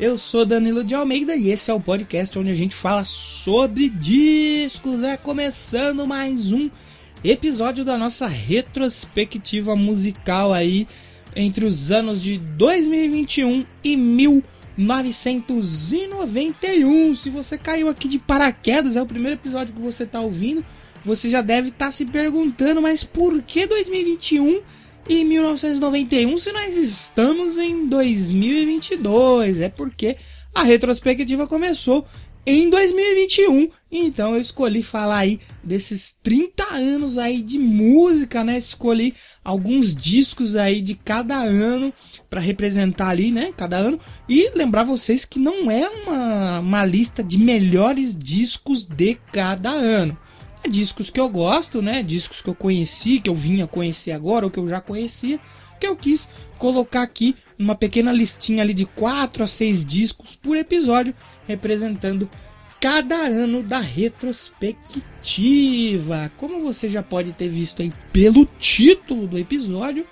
Eu sou Danilo de Almeida e esse é o podcast onde a gente fala sobre discos. É começando mais um episódio da nossa retrospectiva musical aí entre os anos de 2021 e 1991. Se você caiu aqui de paraquedas, é o primeiro episódio que você está ouvindo, você já deve estar se perguntando, mas por que 2021 e 1991 se nós estamos em 2022? É porque a retrospectiva começou em 2021. Então eu escolhi falar aí desses 30 anos aí de música, né? Escolhi alguns discos aí de cada ano para representar ali, né? Cada ano. E lembrar vocês que não é uma, uma lista de melhores discos de cada ano. É discos que eu gosto, né? Discos que eu conheci, que eu vinha conhecer agora, ou que eu já conhecia, que eu quis colocar aqui uma pequena listinha ali de 4 a 6 discos por episódio, representando cada ano da retrospectiva. Como você já pode ter visto aí pelo título do episódio,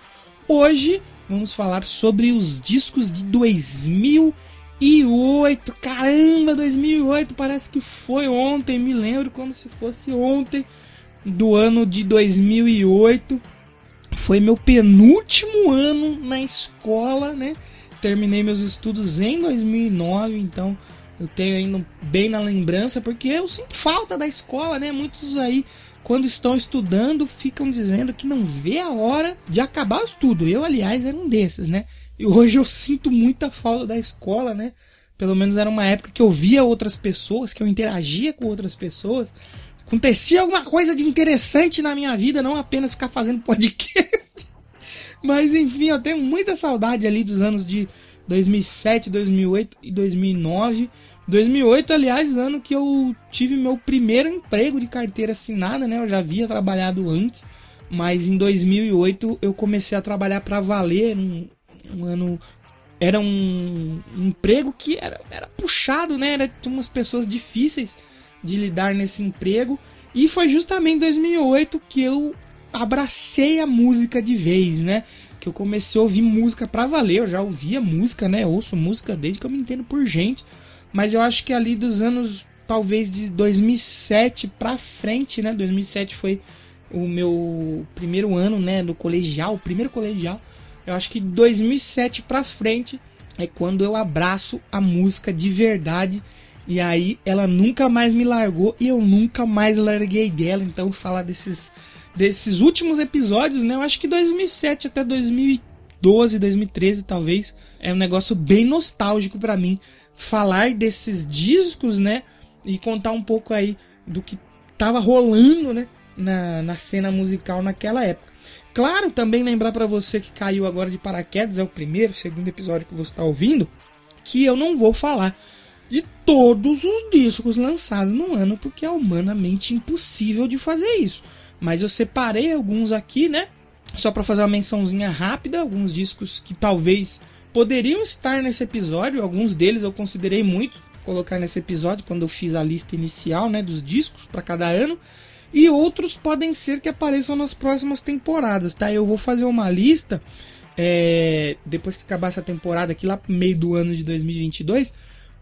hoje vamos falar sobre os discos de 2008. Caramba, 2008 parece que foi ontem, me lembro como se fosse ontem do ano de 2008. Foi meu penúltimo ano na escola, né? Terminei meus estudos em 2009, então eu tenho ainda bem na lembrança, porque eu sinto falta da escola, né? Muitos aí, quando estão estudando, ficam dizendo que não vê a hora de acabar o estudo. Eu, aliás, era um desses, né? E hoje eu sinto muita falta da escola, né? Pelo menos era uma época que eu via outras pessoas, que eu interagia com outras pessoas. Acontecia alguma coisa de interessante na minha vida, não apenas ficar fazendo podcast. Mas enfim, eu tenho muita saudade ali dos anos de 2007, 2008 e 2009. 2008, aliás, ano que eu tive meu primeiro emprego de carteira assinada, né? Eu já havia trabalhado antes, mas em 2008 eu comecei a trabalhar para valer. Um, um ano era um emprego que era, era puxado, né? Era tinha umas pessoas difíceis de lidar nesse emprego. E foi justamente em 2008 que eu abracei a música de vez, né? Que eu comecei a ouvir música pra valer. Eu já ouvia música, né? Ouço música desde que eu me entendo por gente. Mas eu acho que ali dos anos, talvez de 2007 pra frente, né? 2007 foi o meu primeiro ano, né? Do colegial, o primeiro colegial. Eu acho que 2007 pra frente é quando eu abraço a música de verdade. E aí ela nunca mais me largou e eu nunca mais larguei dela. Então falar desses desses últimos episódios, né? Eu acho que 2007 até 2012, 2013 talvez é um negócio bem nostálgico para mim falar desses discos, né? E contar um pouco aí do que tava rolando, né? Na, na cena musical naquela época. Claro, também lembrar para você que caiu agora de paraquedas, é o primeiro, segundo episódio que você está ouvindo, que eu não vou falar de todos os discos lançados no ano, porque é humanamente impossível de fazer isso. Mas eu separei alguns aqui, né? Só para fazer uma mençãozinha rápida, alguns discos que talvez poderiam estar nesse episódio, alguns deles eu considerei muito colocar nesse episódio quando eu fiz a lista inicial, né, dos discos para cada ano, e outros podem ser que apareçam nas próximas temporadas, tá? Eu vou fazer uma lista é, depois que acabar essa temporada aqui lá meio do ano de 2022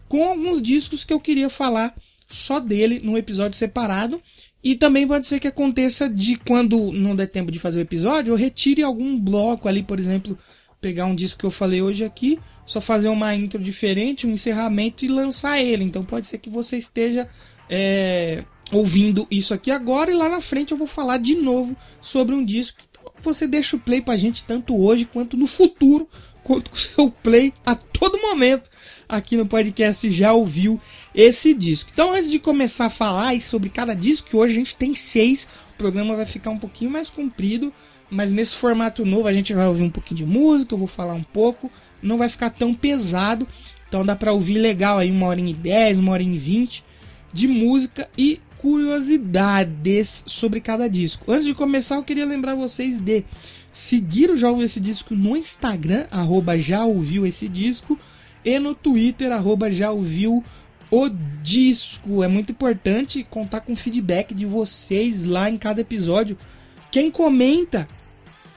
com alguns discos que eu queria falar só dele num episódio separado. E também pode ser que aconteça de quando não der tempo de fazer o episódio, eu retire algum bloco ali, por exemplo, pegar um disco que eu falei hoje aqui, só fazer uma intro diferente, um encerramento e lançar ele. Então pode ser que você esteja é, ouvindo isso aqui agora e lá na frente eu vou falar de novo sobre um disco. Então você deixa o play pra gente tanto hoje quanto no futuro, quanto com o seu play a todo momento aqui no podcast já ouviu esse disco. Então, antes de começar a falar sobre cada disco, que hoje a gente tem seis, o programa vai ficar um pouquinho mais comprido, mas nesse formato novo a gente vai ouvir um pouquinho de música, eu vou falar um pouco, não vai ficar tão pesado, então dá pra ouvir legal aí uma hora e dez, uma hora e vinte. de música e curiosidades sobre cada disco. Antes de começar, eu queria lembrar vocês de seguir o Ouviu Esse Disco no Instagram, arroba Já Ouviu Esse Disco, e no Twitter, arroba Já Ouviu o Disco. É muito importante contar com feedback de vocês lá em cada episódio. Quem comenta,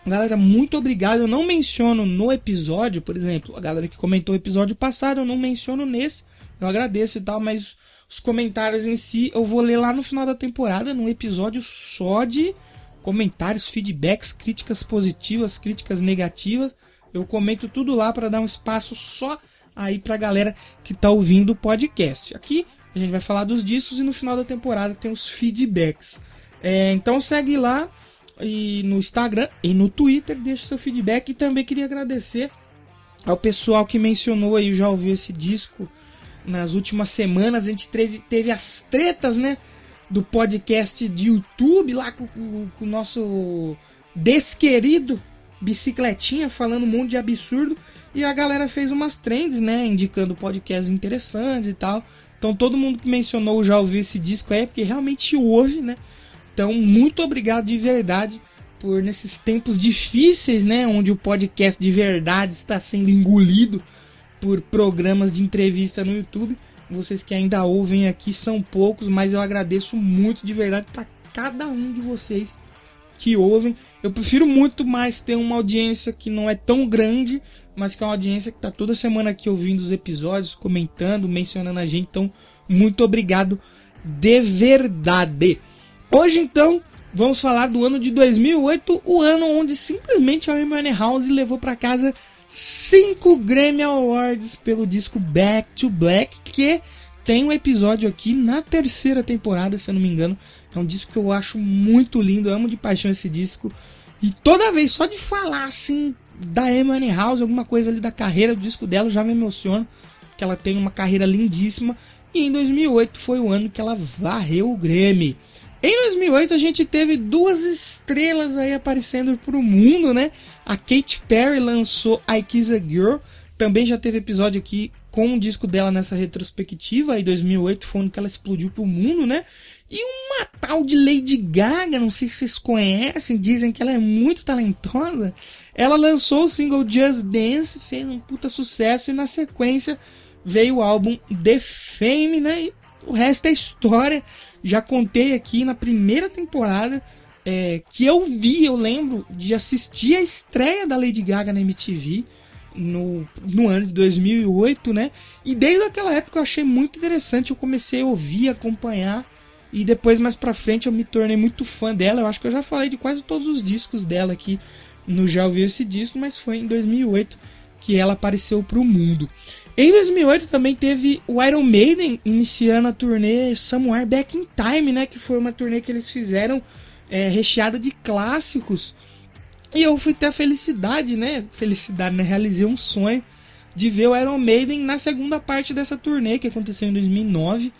galera, muito obrigado. Eu não menciono no episódio, por exemplo, a galera que comentou o episódio passado, eu não menciono nesse. Eu agradeço e tal, mas os comentários em si eu vou ler lá no final da temporada, num episódio só de comentários, feedbacks, críticas positivas, críticas negativas. Eu comento tudo lá para dar um espaço só aí pra galera que tá ouvindo o podcast. Aqui a gente vai falar dos discos e no final da temporada tem os feedbacks. É, então segue lá e no Instagram e no Twitter, deixa seu feedback e também queria agradecer ao pessoal que mencionou aí, já ouviu esse disco nas últimas semanas a gente teve, teve as tretas, né? Do podcast de YouTube lá com, com, com o nosso desquerido Bicicletinha falando um monte de absurdo. E a galera fez umas trends, né? Indicando podcasts interessantes e tal. Então todo mundo que mencionou já ouviu esse disco é porque realmente ouve, né? Então, muito obrigado de verdade por nesses tempos difíceis, né? Onde o podcast de verdade está sendo engolido por programas de entrevista no YouTube. Vocês que ainda ouvem aqui são poucos, mas eu agradeço muito de verdade para cada um de vocês que ouvem. Eu prefiro muito mais ter uma audiência que não é tão grande, mas que é uma audiência que está toda semana aqui ouvindo os episódios, comentando, mencionando a gente. Então, muito obrigado de verdade. Hoje, então, vamos falar do ano de 2008, o ano onde simplesmente a Amy House levou para casa cinco Grammy Awards pelo disco Back to Black, que tem um episódio aqui na terceira temporada, se eu não me engano. É um disco que eu acho muito lindo, amo de paixão esse disco. E toda vez, só de falar assim da Amy House, alguma coisa ali da carreira do disco dela, já me emociona, porque ela tem uma carreira lindíssima. E em 2008 foi o ano que ela varreu o Grammy. Em 2008 a gente teve duas estrelas aí aparecendo pro mundo, né? A Katy Perry lançou I Kiss a Girl, também já teve episódio aqui com o disco dela nessa retrospectiva, em 2008 foi onde ela explodiu pro mundo, né? E uma tal de Lady Gaga, não sei se vocês conhecem, dizem que ela é muito talentosa. Ela lançou o single Just Dance, fez um puta sucesso e na sequência veio o álbum The Fame, né? E o resto é história já contei aqui na primeira temporada é, que eu vi, eu lembro de assistir a estreia da Lady Gaga na MTV no, no ano de 2008, né? E desde aquela época eu achei muito interessante, eu comecei a ouvir, acompanhar e depois mais pra frente eu me tornei muito fã dela. Eu acho que eu já falei de quase todos os discos dela aqui no Já Ouvi Esse Disco, mas foi em 2008 que ela apareceu pro mundo. Em 2008 também teve o Iron Maiden iniciando a turnê Somewhere Back in Time, né? Que foi uma turnê que eles fizeram é, recheada de clássicos. E eu fui ter a felicidade, né? Felicidade, né? Realizei um sonho de ver o Iron Maiden na segunda parte dessa turnê que aconteceu em 2009.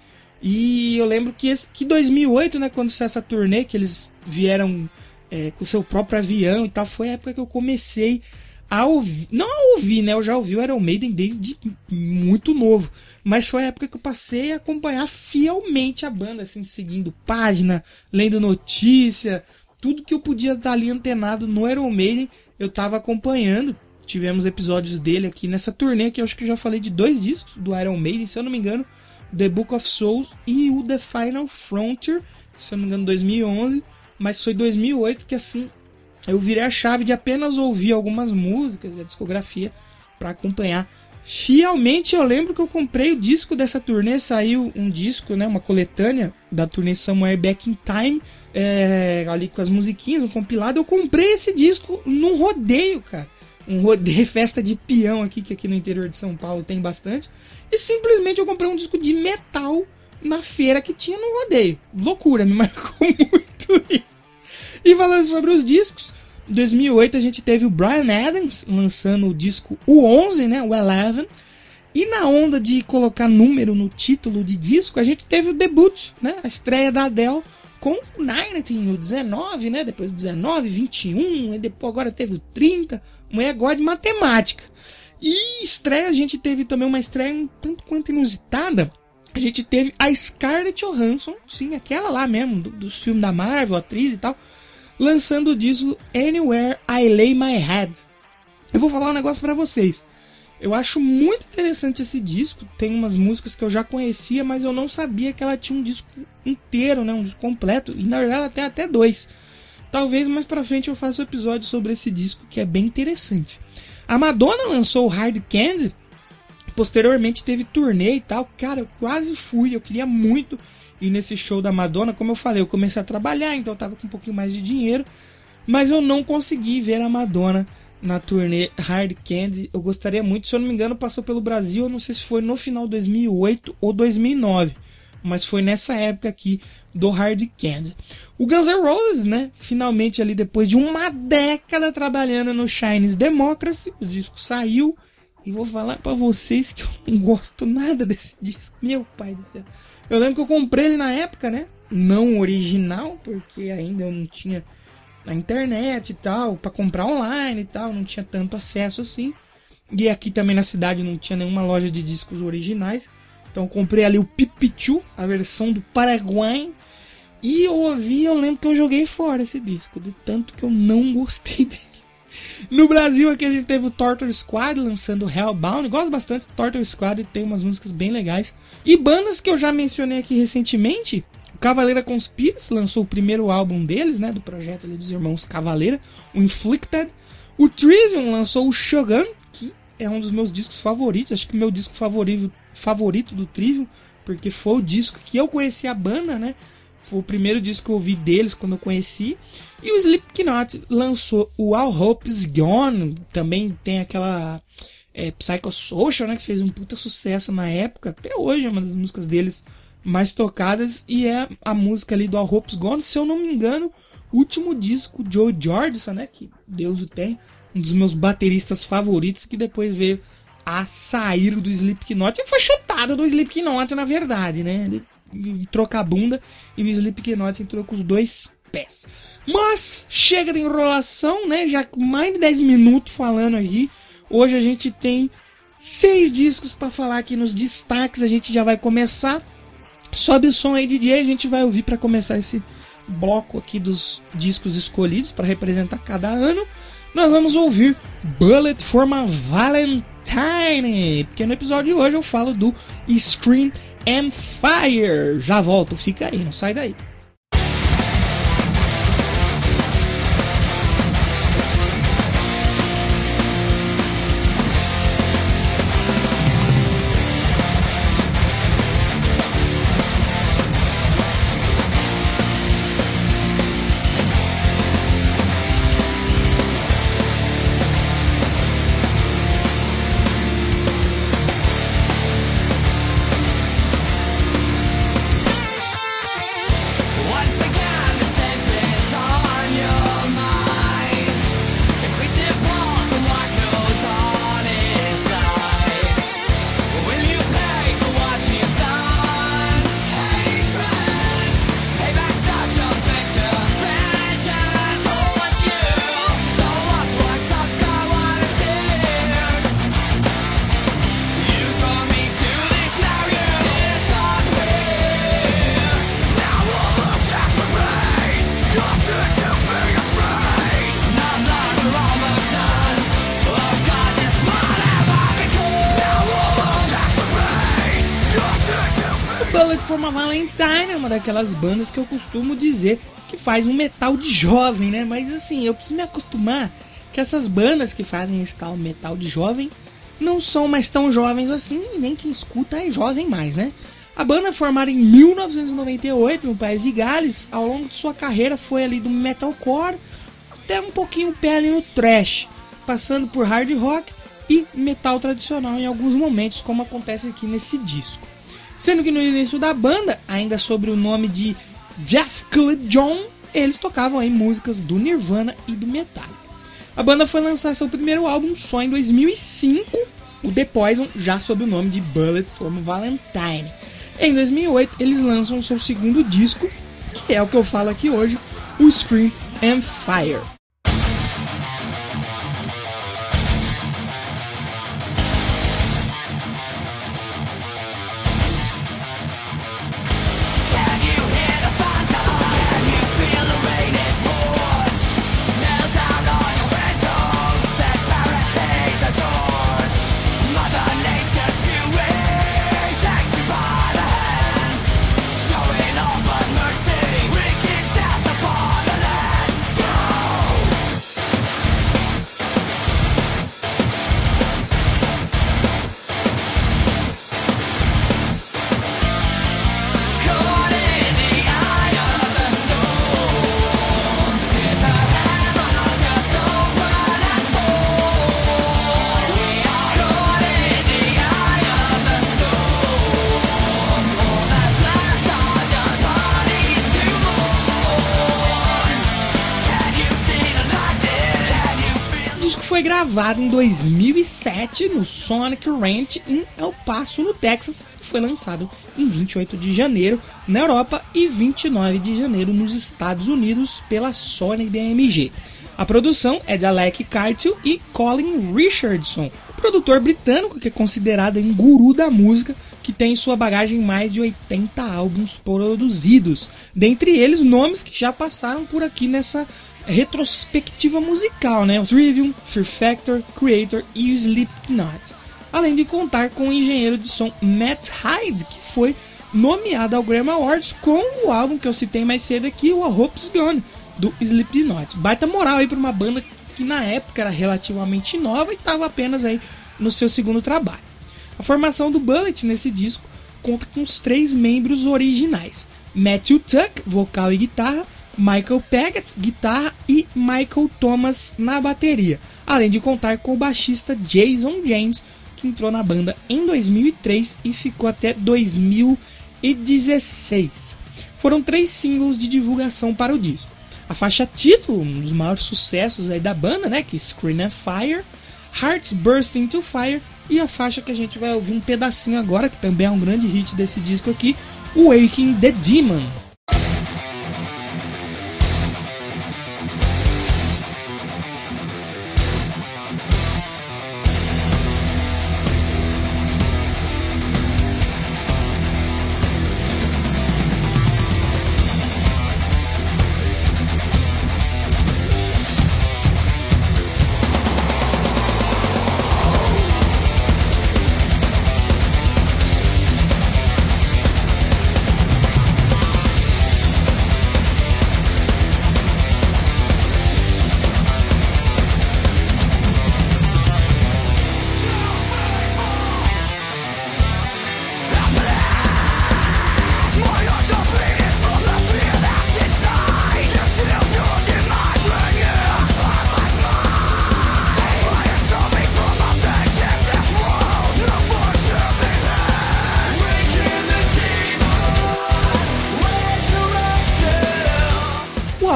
E eu lembro que, esse, que 2008, né? Quando saiu essa turnê, que eles vieram é, com seu próprio avião e tal, foi a época que eu comecei a ouvir, não a ouvir, né? Eu já ouvi o Iron Maiden desde muito novo. Mas foi a época que eu passei a acompanhar fielmente a banda, assim, seguindo página, lendo notícia, tudo que eu podia estar ali antenado no Iron Maiden, eu estava acompanhando. Tivemos episódios dele aqui nessa turnê, que eu acho que eu já falei de dois discos do Iron Maiden, se eu não me engano, The Book of Souls e o The Final Frontier, se eu não me engano, 2011. Mas foi 2008 que, assim, eu virei a chave de apenas ouvir algumas músicas e a discografia para acompanhar. Fielmente eu lembro que eu comprei o disco dessa turnê, saiu um disco, né, uma coletânea da turnê Somewhere Back in Time, é, ali com as musiquinhas, um compilado. Eu comprei esse disco num rodeio, cara. Um rodeio, festa de peão aqui, que aqui no interior de São Paulo tem bastante. E simplesmente eu comprei um disco de metal na feira que tinha no rodeio. Loucura, me marcou muito isso. E falando sobre os discos, em 2008 a gente teve o Brian Adams lançando o disco o 11, né, o Eleven. E na onda de colocar número no título de disco, a gente teve o debut, né, a estreia da Adele com o 19, o 19, né, depois o 19, 21, e depois agora teve o 30. Mulher gosta de matemática. E estreia, a gente teve também uma estreia um tanto quanto inusitada a gente teve a Scarlett Johansson, sim, aquela lá mesmo, do, dos filmes da Marvel, atriz e tal, lançando o disco Anywhere I Lay My Head. Eu vou falar um negócio para vocês. Eu acho muito interessante esse disco. Tem umas músicas que eu já conhecia, mas eu não sabia que ela tinha um disco inteiro, né? Um disco completo. E na verdade ela tem até dois. Talvez mais pra frente eu faça um episódio sobre esse disco que é bem interessante. A Madonna lançou o Hard Candy. Posteriormente teve turnê e tal. Cara, eu quase fui. Eu queria muito ir nesse show da Madonna. Como eu falei, eu comecei a trabalhar, então eu tava com um pouquinho mais de dinheiro. Mas eu não consegui ver a Madonna na turnê Hard Candy. Eu gostaria muito, se eu não me engano, passou pelo Brasil. Eu não sei se foi no final de 2008 ou 2009, mas foi nessa época aqui do Hard Candy. O Guns N' Roses, né? Finalmente ali depois de uma década trabalhando no Chinese Democracy, o disco saiu. E vou falar para vocês que eu não gosto nada desse disco. Meu pai do céu. Eu lembro que eu comprei ele na época, né? Não original, porque ainda eu não tinha na internet e tal, para comprar online e tal, não tinha tanto acesso assim. E aqui também na cidade não tinha nenhuma loja de discos originais. Então comprei ali o Pipichu, a versão do Paraguai. E eu ouvi, eu lembro que eu joguei fora esse disco, de tanto que eu não gostei dele. No Brasil aqui a gente teve o Torture Squad lançando Hellbound. Gosto bastante do Torture Squad, tem umas músicas bem legais. E bandas que eu já mencionei aqui recentemente, Cavaleira Conspiracy lançou o primeiro álbum deles, né, do projeto ali dos irmãos Cavaleira, o Inflicted. O Trivium lançou o Shogun, que é um dos meus discos favoritos, acho que meu disco favorito, favorito do Trivium, porque foi o disco que eu conheci a banda, né? Foi o primeiro disco que eu ouvi deles quando eu conheci. E o Slipknot lançou o All Hope's Gone, também tem aquela é, Psychosocial, né, que fez um puta sucesso na época, até hoje é uma das músicas deles mais tocadas e é a música ali do All Hope's Gone, se eu não me engano, último disco Joe Jordison, né, que Deus o tem, um dos meus bateristas favoritos que depois veio a sair do Slipknot e foi chutado do Slipknot na verdade, né? Ele troca a bunda e o Slipknot entrou com os dois Mas chega de enrolação, né? Já mais de 10 minutos falando aqui. Hoje a gente tem seis discos para falar aqui nos destaques. A gente já vai começar Sobe o som aí, DJ, a gente vai ouvir para começar esse bloco aqui dos discos escolhidos para representar cada ano. Nós vamos ouvir Bullet for my Valentine, porque no episódio de hoje eu falo do Scream and Fire. Já volto, fica aí, não sai daí. Daquelas bandas que eu costumo dizer que faz um metal de jovem, né? Mas assim, eu preciso me acostumar que essas bandas que fazem esse tal metal de jovem não são mais tão jovens assim, e nem quem escuta é jovem mais, né? A banda formada em 1998 no país de Gales, ao longo de sua carreira foi ali do metalcore até um pouquinho pé ali no thrash, passando por hard rock e metal tradicional em alguns momentos, como acontece aqui nesse disco. Sendo que no início da banda, ainda sobre o nome de Jeff Cleed John, eles tocavam aí músicas do Nirvana e do Metallica. A banda foi lançar seu primeiro álbum só em 2005, o The Poison, já sob o nome de Bullet for Valentine. Em 2008, eles lançam seu segundo disco, que é o que eu falo aqui hoje, o Scream and Fire. Gravado em 2007 no Sonic Ranch em El Paso, no Texas, e foi lançado em 28 de janeiro na Europa e 29 de janeiro nos Estados Unidos pela Sony BMG. A produção é de Alec Cartier e Colin Richardson, produtor britânico que é considerado um guru da música, que tem em sua bagagem mais de 80 álbuns produzidos, dentre eles nomes que já passaram por aqui nessa retrospectiva musical, né? O Trivium, Fear Factor, Creator e o Slipknot. Além de contar com o engenheiro de som Matt Hyde, que foi nomeado ao Grammy Awards com o álbum que eu citei mais cedo aqui, o A Hope's Gone, do Slipknot. Baita moral aí para uma banda que na época era relativamente nova e estava apenas aí no seu segundo trabalho. A formação do Bullet nesse disco conta com os três membros originais: Matthew Tuck, vocal e guitarra, Michael Paget, guitarra e Michael Thomas na bateria, além de contar com o baixista Jason James, que entrou na banda em 2003 e ficou até 2016. Foram três singles de divulgação para o disco. A faixa título, um dos maiores sucessos aí da banda, né, que é Screen and Fire, Hearts Burst Into Fire e a faixa que a gente vai ouvir um pedacinho agora, que também é um grande hit desse disco aqui, Waking the Demon.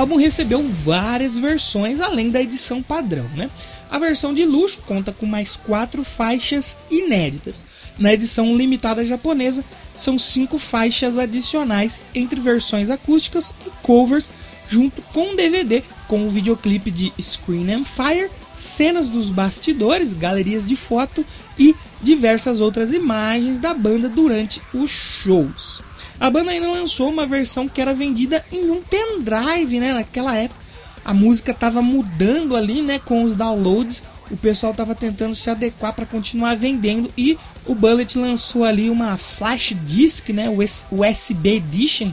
Álbum recebeu várias versões além da edição padrão, né? A versão de luxo conta com mais quatro faixas inéditas. Na edição limitada japonesa, são cinco faixas adicionais entre versões acústicas e covers, junto com um DVD com o videoclipe de Screen and Fire, cenas dos bastidores, galerias de foto e diversas outras imagens da banda durante os shows. A banda ainda lançou uma versão que era vendida em um pendrive, né? Naquela época a música estava mudando ali, né? Com os downloads, o pessoal estava tentando se adequar para continuar vendendo e o Bullet lançou ali uma flash disc, né? USB edition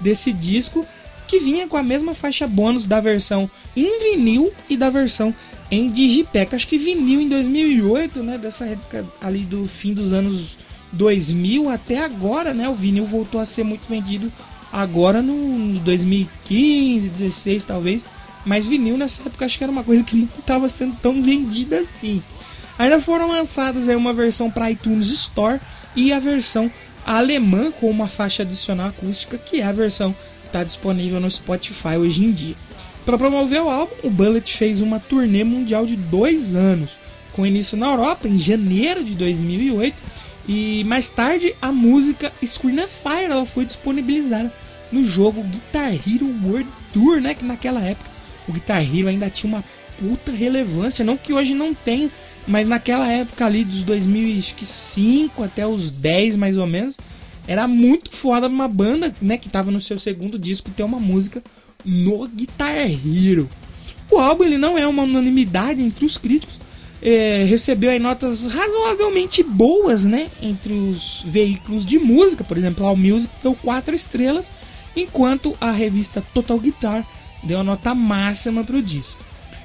desse disco que vinha com a mesma faixa bônus da versão em vinil e da versão em digipack. Acho que vinil em 2008, né? Dessa época ali do fim dos anos 2000 até agora, né? O vinil voltou a ser muito vendido agora no 2015, 16 talvez. Mas vinil nessa época acho que era uma coisa que não estava sendo tão vendida assim. Ainda foram lançadas aí uma versão para iTunes Store e a versão alemã com uma faixa adicional acústica, que é a versão que está disponível no Spotify hoje em dia. Para promover o álbum, o Bullet fez uma turnê mundial de dois anos, com início na Europa em janeiro de 2008 e mais tarde a música Screen Fire ela foi disponibilizada no jogo Guitar Hero World Tour, né? Que naquela época o Guitar Hero ainda tinha uma puta relevância, não que hoje não tenha, mas naquela época ali dos 2005 até os 10 mais ou menos, era muito foda uma banda, né, que tava no seu segundo disco ter uma música no Guitar Hero. O álbum ele não é uma unanimidade entre os críticos, é, recebeu aí notas razoavelmente boas, né? Entre os veículos de música, por exemplo, a Music deu 4 estrelas, enquanto a revista Total Guitar deu a nota máxima para o disco.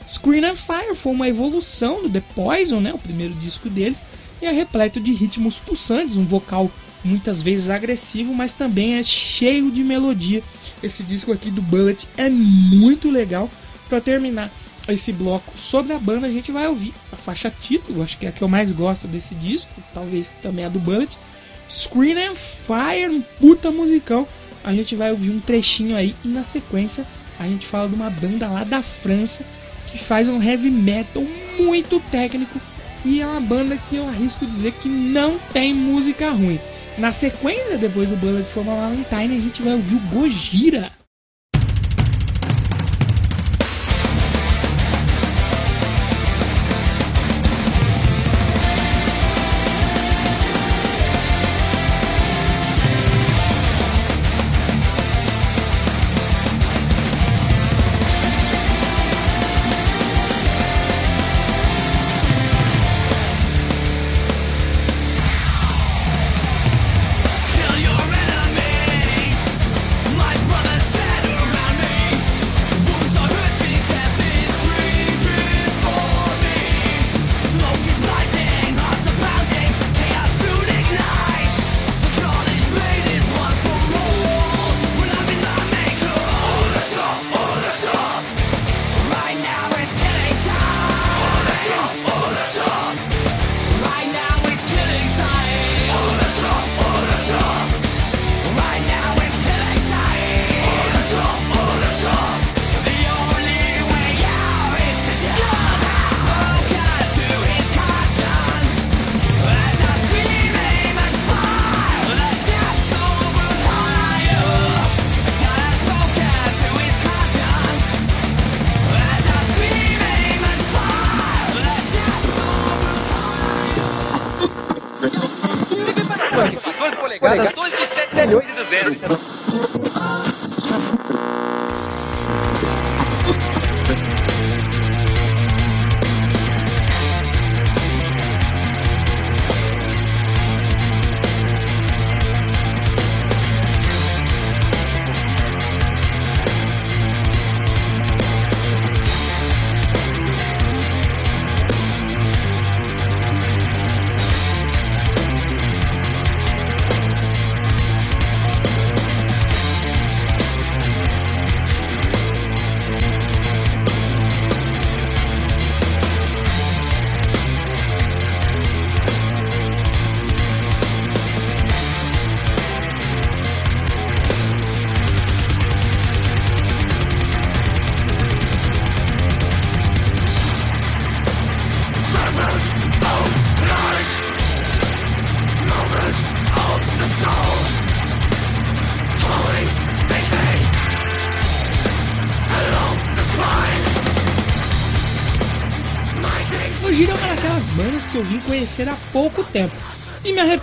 Screen and Fire foi uma evolução do The Poison, né? O primeiro disco deles, e é repleto de ritmos pulsantes, um vocal muitas vezes agressivo, mas também é cheio de melodia. Esse disco aqui do Bullet é muito legal. Para terminar, esse bloco sobre a banda, a gente vai ouvir a faixa título, acho que é a que eu mais gosto desse disco, talvez também a do Bullet. Screen and Fire, um puta musicão. A gente vai ouvir um trechinho aí e na sequência a gente fala de uma banda lá da França que faz um heavy metal muito técnico e é uma banda que eu arrisco dizer que não tem música ruim. Na sequência, depois do Bullet for My Valentine, a gente vai ouvir o Gojira.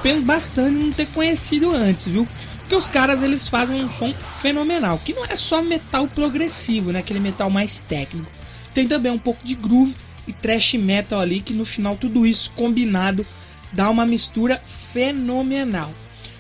Arrependo bastante de não ter conhecido antes, viu? Porque os caras eles fazem um som fenomenal, que não é só metal progressivo, né? Aquele metal mais técnico. Tem também um pouco de groove e thrash metal ali, que no final tudo isso combinado dá uma mistura fenomenal.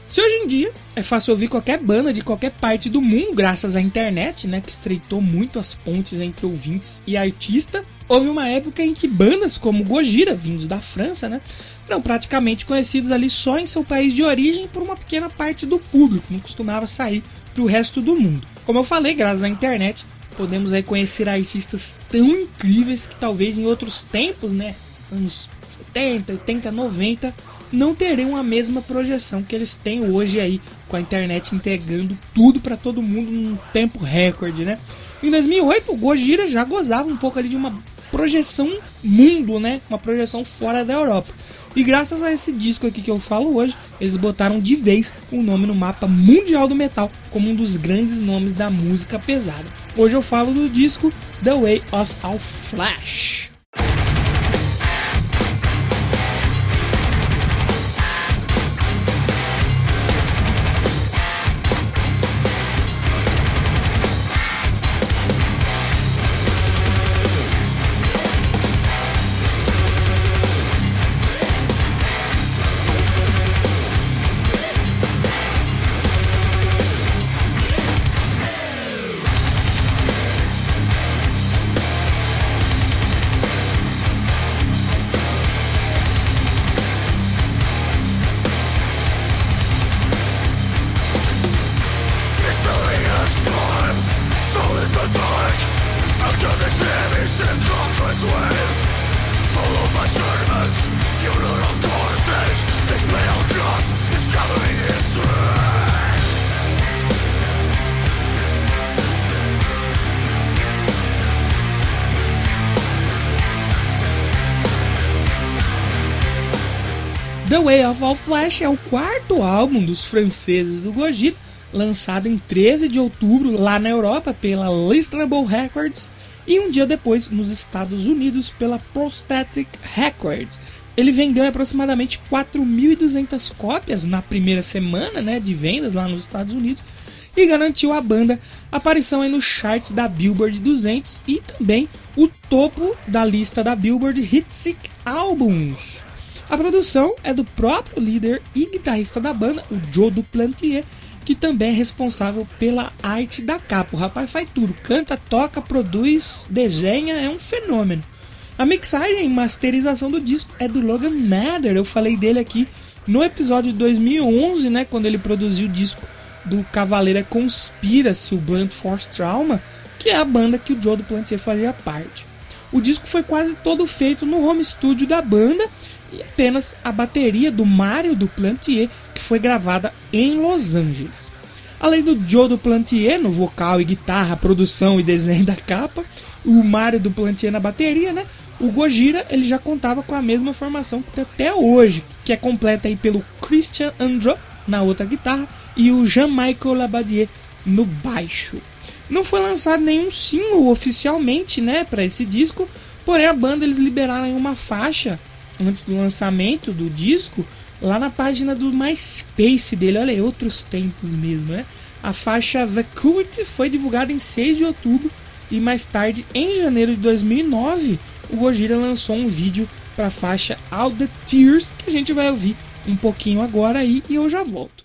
Se hoje em dia é fácil ouvir qualquer banda de qualquer parte do mundo, graças à internet, né, que estreitou muito as pontes entre ouvintes e artista, houve uma época em que bandas como Gojira, vindos da França, né, eram praticamente conhecidos ali só em seu país de origem por uma pequena parte do público, não costumava sair para o resto do mundo. Como eu falei, graças à internet, podemos aí conhecer artistas tão incríveis que talvez em outros tempos, né, anos 70, 80, 90, não teriam a mesma projeção que eles têm hoje aí, com a internet entregando tudo para todo mundo num tempo recorde, né? Em 2008, o Gojira já gozava um pouco ali de uma projeção mundo, né? Uma projeção fora da Europa. E graças a esse disco aqui que eu falo hoje, eles botaram de vez o nome no mapa mundial do metal como um dos grandes nomes da música pesada. Hoje eu falo do disco The Way of Our Flash. Flash é o quarto álbum dos franceses do Gojira, lançado em 13 de outubro lá na Europa pela Listenable Records e um dia depois nos Estados Unidos pela Prosthetic Records. Ele vendeu aproximadamente 4.200 cópias na primeira semana né, de vendas lá nos Estados Unidos e garantiu à banda aparição nos charts da Billboard 200 e também o topo da lista da Billboard Hit Albums. A produção é do próprio líder e guitarrista da banda, o Joe Duplantier, que também é responsável pela arte da capa. O rapaz faz tudo, canta, toca, produz, desenha, é um fenômeno. A mixagem e masterização do disco é do Logan Mather, eu falei dele aqui no episódio de 2011, né, quando ele produziu o disco do Cavaleira Conspiracy, o Blunt Force Trauma, que é a banda que o Joe Duplantier fazia parte. O disco foi quase todo feito no home studio da banda e apenas a bateria do Mario Duplantier que foi gravada em Los Angeles. Além do Joe Duplantier no vocal e guitarra, produção e desenho da capa, o Mario Duplantier na bateria, né? O Gojira ele já contava com a mesma formação que até hoje, que é completa aí pelo Christian Andro na outra guitarra e o Jean-Michel Labadier no baixo. Não foi lançado nenhum single oficialmente, né, para esse disco, porém a banda eles liberaram uma faixa antes do lançamento do disco lá na página do MySpace dele. Olha aí, outros tempos mesmo, né? A faixa Vacuity foi divulgada em 6 de outubro e mais tarde, em janeiro de 2009, o Gojira lançou um vídeo para a faixa All the Tears que a gente vai ouvir um pouquinho agora aí e eu já volto.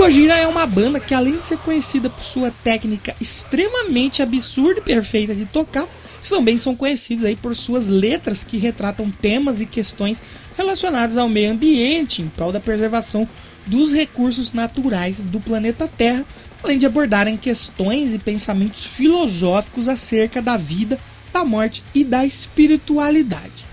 Gojira é uma banda que, além de ser conhecida por sua técnica extremamente absurda e perfeita de tocar, também são conhecidos aí por suas letras que retratam temas e questões relacionados ao meio ambiente, em prol da preservação dos recursos naturais do planeta Terra, além de abordarem questões e pensamentos filosóficos acerca da vida, da morte e da espiritualidade.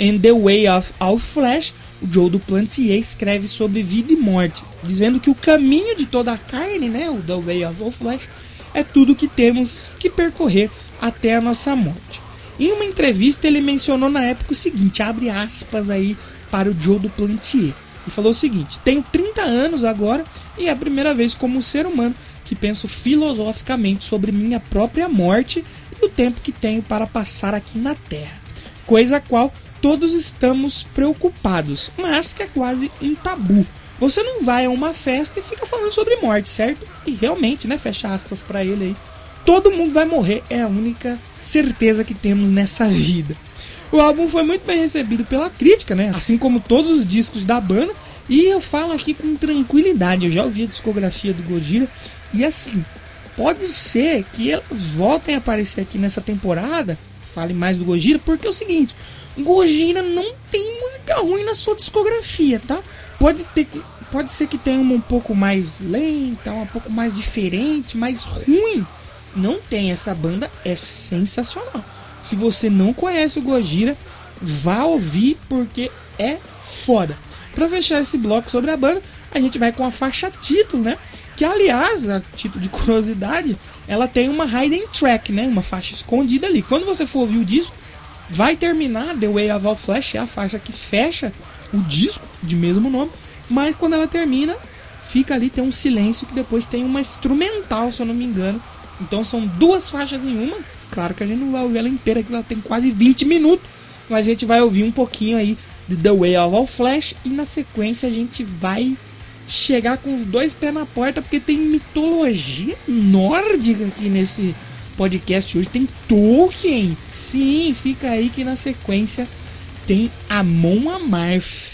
In The Way of All Flesh, o Joe do Plantier escreve sobre vida e morte, dizendo que o caminho de toda a carne, né, o The Way of All Flesh, é tudo que temos que percorrer até a nossa morte. Em uma entrevista ele mencionou na época o seguinte, abre aspas aí para o Joe do Plantier, e falou o seguinte: "Tenho 30 anos agora e é a primeira vez como ser humano que penso filosoficamente sobre minha própria morte e o tempo que tenho para passar aqui na Terra, coisa qual todos estamos preocupados, mas que é quase um tabu. Você não vai a uma festa e fica falando sobre morte, certo? E realmente, né? Fecha aspas para ele aí. Todo mundo vai morrer, é a única certeza que temos nessa vida. O álbum foi muito bem recebido pela crítica, né? Assim como todos os discos da banda. E eu falo aqui com tranquilidade. Eu já ouvi a discografia do Gojira. E assim, pode ser que elas voltem a aparecer aqui nessa temporada. Fale mais do Gojira, porque é o seguinte: Gojira não tem música ruim na sua discografia, tá? Pode ter que pode ser que tenha uma um pouco mais lenta, um pouco mais diferente, mas ruim não tem. Essa banda é sensacional. Se você não conhece o Gojira, vá ouvir porque é foda. Para fechar esse bloco sobre a banda, a gente vai com a faixa título, né? Que aliás, a título de curiosidade, ela tem uma hidden track, né? Uma faixa escondida ali. Quando você for ouvir o disco, Vai terminar The Way of All Flash, é a faixa que fecha o disco de mesmo nome, mas quando ela termina, fica ali, tem um silêncio que depois tem uma instrumental, se eu não me engano. Então são duas faixas em uma, Claro que a gente não vai ouvir ela inteira, que ela tem quase 20 minutos, mas a gente vai ouvir um pouquinho aí de The Way of All Flash e na sequência a gente vai chegar com os dois pés na porta porque tem mitologia nórdica aqui nesse podcast hoje. Tem Tolkien. Sim, fica aí que na sequência tem Amon Amarth.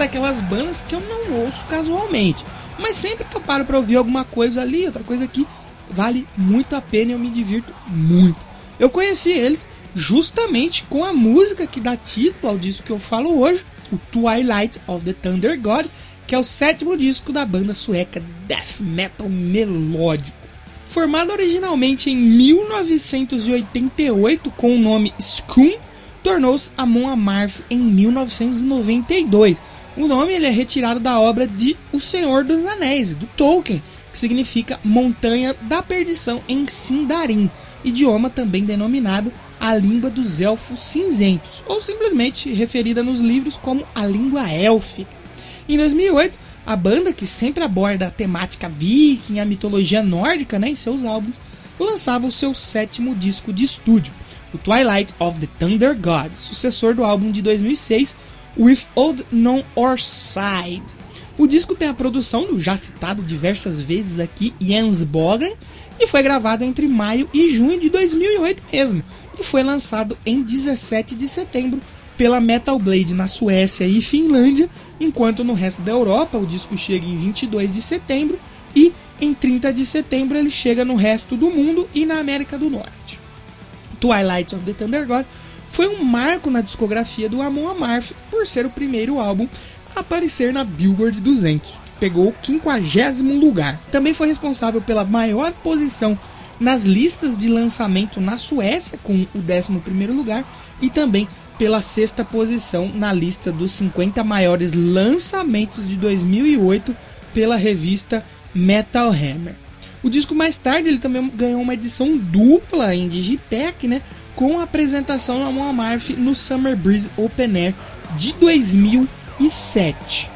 Daquelas bandas que eu não ouço casualmente. Mas sempre que eu paro pra ouvir alguma coisa ali, outra coisa aqui, vale muito a pena e eu me divirto muito. Eu conheci eles justamente com a música que dá título ao disco que eu falo hoje, o Twilight of the Thunder God, que é o sétimo disco da banda sueca de death metal melódico. Formado originalmente em 1988 com o nome Scum, tornou-se Amon Amarth em 1992. O nome ele é retirado da obra de O Senhor dos Anéis, do Tolkien, que significa Montanha da Perdição em Sindarin, idioma também denominado a língua dos elfos cinzentos, ou simplesmente referida nos livros como a língua élfica. Em 2008, a banda, que sempre aborda a temática viking a mitologia nórdica né, em seus álbuns, lançava o seu sétimo disco de estúdio, o Twilight of the Thunder God, sucessor do álbum de 2006, With Old Non Or Side. O disco tem a produção do já citado diversas vezes aqui Jens Bogan e foi gravado entre maio e junho de 2008 mesmo, e foi lançado em 17 de setembro pela Metal Blade na Suécia e Finlândia, enquanto no resto da Europa o disco chega em 22 de setembro e em 30 de setembro ele chega no resto do mundo e na América do Norte. Twilight of the Thunder God foi um marco na discografia do Amon Amarth por ser o primeiro álbum a aparecer na Billboard 200, que pegou o 50 lugar. Também foi responsável pela maior posição nas listas de lançamento na Suécia, com o 11 lugar, e também pela sexta posição na lista dos 50 maiores lançamentos de 2008 pela revista Metal Hammer. O disco mais tarde ele também ganhou uma edição dupla em Digitech, né, com a apresentação na Amon Amarth no Summer Breeze Open Air de 2007.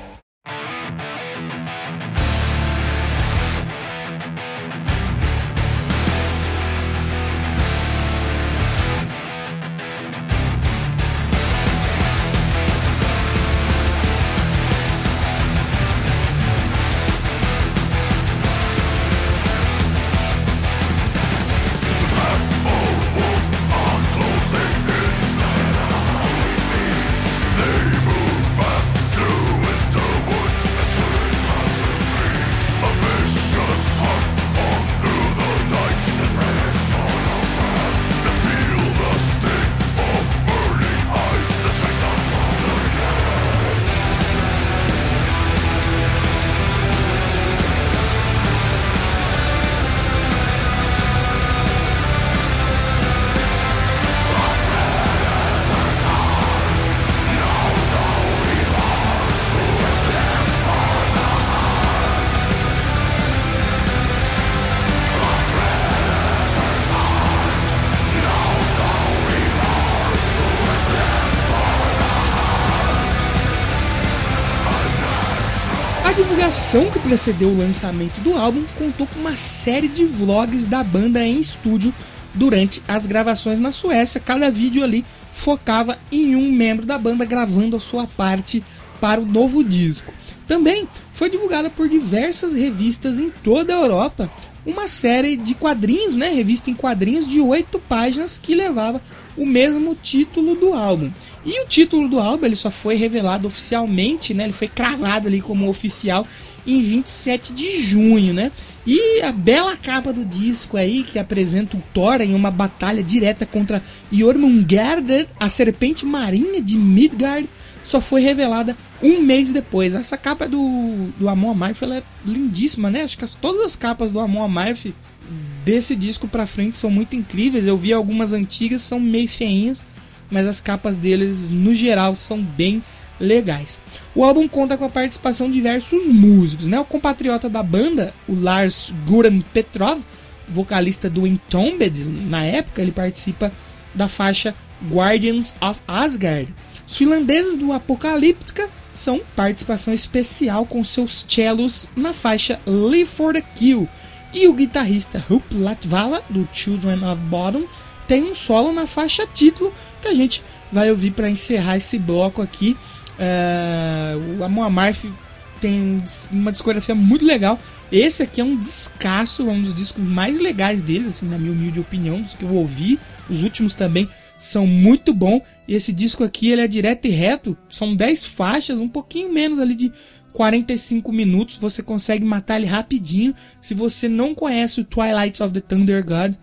Precedeu o lançamento do álbum contou com uma série de vlogs da banda em estúdio durante as gravações na Suécia. Cada vídeo ali focava em um membro da banda gravando a sua parte para o novo disco. Também foi divulgada por diversas revistas em toda a Europa uma série de quadrinhos, né, revista em quadrinhos de oito páginas que levava o mesmo título do álbum. E o título do álbum ele só foi revelado oficialmente, né? Ele foi cravado ali como oficial em 27 de junho, né? E a bela capa do disco aí que apresenta o Thor em uma batalha direta contra Jormungandr, a serpente marinha de Midgard, só foi revelada um mês depois. Essa capa do, do Amon Amarth ela é lindíssima, né? Acho que as, todas as capas do Amon Amarth desse disco pra frente são muito incríveis. Eu vi algumas antigas, são meio feinhas, mas as capas deles, no geral, são bem legais. O álbum conta com a participação de diversos músicos, né? O compatriota da banda, o Lars Guran Petrov, vocalista do Entombed, na época ele participa da faixa Guardians of Asgard. Os finlandeses do Apocalíptica são participação especial com seus cellos na faixa Live for the Kill, e o guitarrista Hup Latvala, do Children of Bottom, tem um solo na faixa título que a gente vai ouvir para encerrar esse bloco aqui. É, o Amon Amarth tem uma discografia muito legal. Esse aqui é um descasso, é um dos discos mais legais deles, assim, na minha humilde opinião, dos que eu ouvi. Os últimos também são muito bons. E esse disco aqui ele é direto e reto, são 10 faixas, um pouquinho menos ali de 45 minutos, você consegue matar ele rapidinho. Se você não conhece o Twilight of the Thunder God,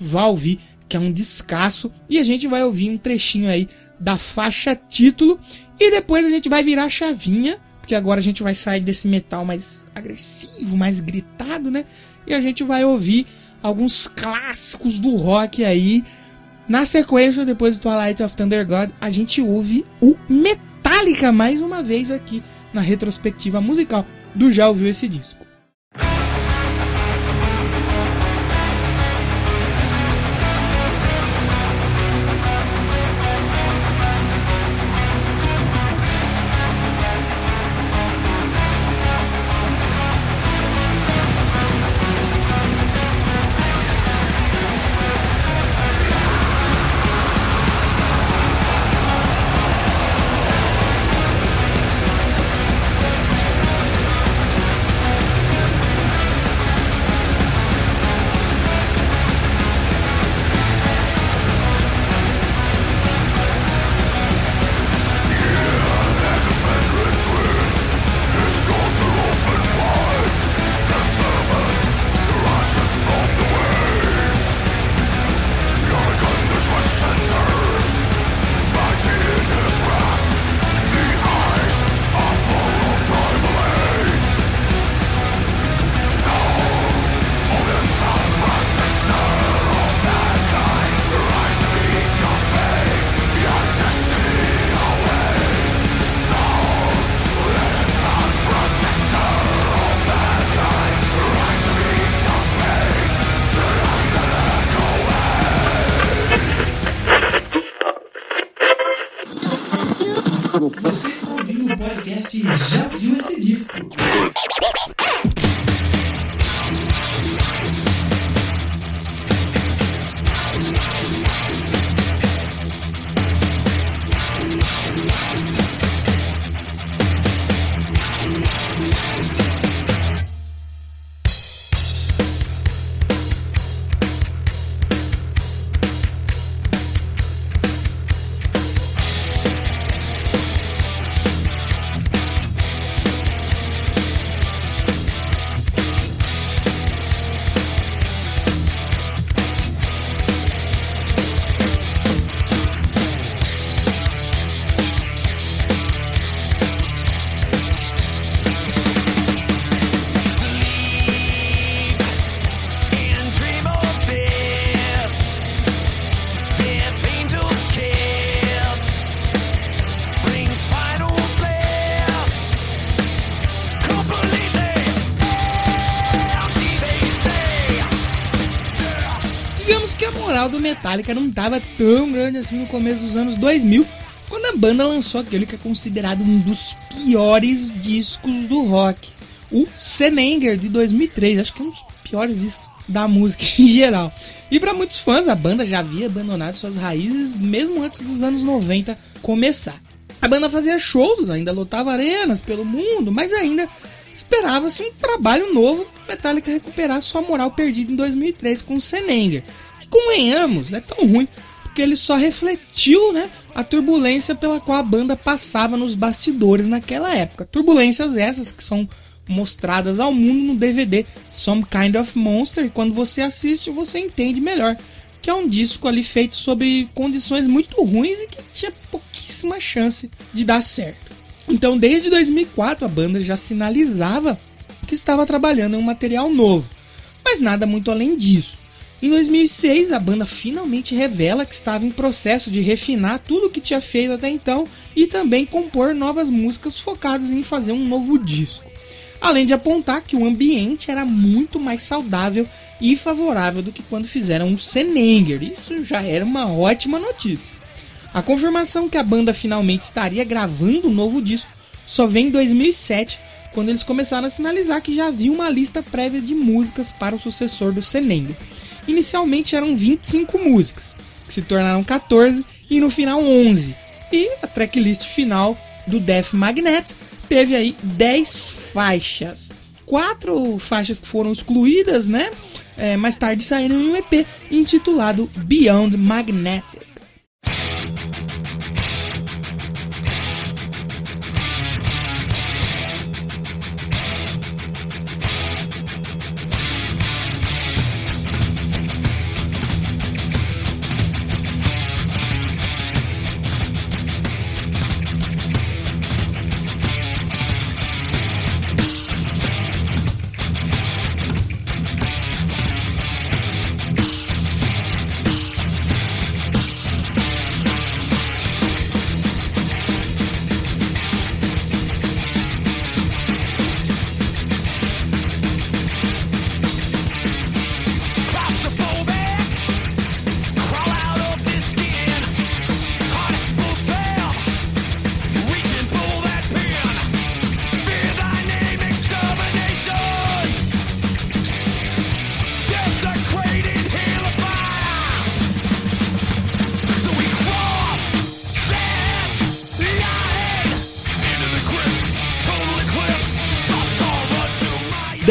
vá ouvir, que é um descasso. E a gente vai ouvir um trechinho aí da faixa título. E depois a gente vai virar a chavinha, porque agora a gente vai sair desse metal mais agressivo, mais gritado, né? E a gente vai ouvir alguns clássicos do rock aí. Na sequência, depois do Twilight of Thunder God, a gente ouve o Metallica mais uma vez aqui na retrospectiva musical do Já Ouviu Esse Disco. Do Metallica não estava tão grande assim no começo dos anos 2000, quando a banda lançou aquele que é considerado um dos piores discos do rock. o Senenger de 2003. Acho que é um dos piores discos da música em geral. E para muitos fãs, a banda já havia abandonado suas raízes mesmo antes dos anos 90 começar. A banda fazia shows, ainda lotava arenas pelo mundo, mas ainda esperava-se um trabalho novo Metallica recuperar sua moral perdida em 2003 com o Convenhamos, é tão ruim porque ele só refletiu, né, a turbulência pela qual a banda passava nos bastidores naquela época. Turbulências essas que são mostradas ao mundo no DVD Some Kind of Monster, e quando você assiste você entende melhor que é um disco ali feito sob condições muito ruins e que tinha pouquíssima chance de dar certo. Então, desde 2004 a banda já sinalizava que estava trabalhando em um material novo, mas nada muito além disso. Em 2006, a banda finalmente revela que estava em processo de refinar tudo o que tinha feito até então e também compor novas músicas focadas em fazer um novo disco. Além de apontar que o ambiente era muito mais saudável e favorável do que quando fizeram o Senenger. Isso já era uma ótima notícia. A confirmação que a banda finalmente estaria gravando um novo disco só vem em 2007, quando eles começaram a sinalizar que já havia uma lista prévia de músicas para o sucessor do Senenger. Inicialmente eram 25 músicas, que se tornaram 14 e no final 11. E a tracklist final do Death Magnet teve aí 10 faixas. Quatro faixas que foram excluídas, né? É, mais tarde saíram em um EP intitulado Beyond Magnetic.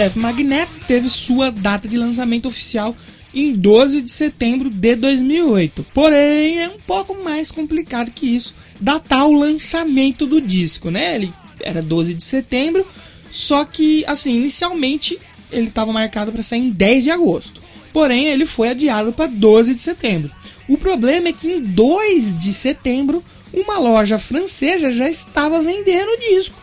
Death Magnet teve sua data de lançamento oficial em 12 de setembro de 2008. Porém, é um pouco mais complicado que isso datar o lançamento do disco, né? Ele era 12 de setembro, só que assim, inicialmente ele estava marcado para sair em 10 de agosto. Porém, ele foi adiado para 12 de setembro. O problema é que em 2 de setembro, uma loja francesa já estava vendendo o disco.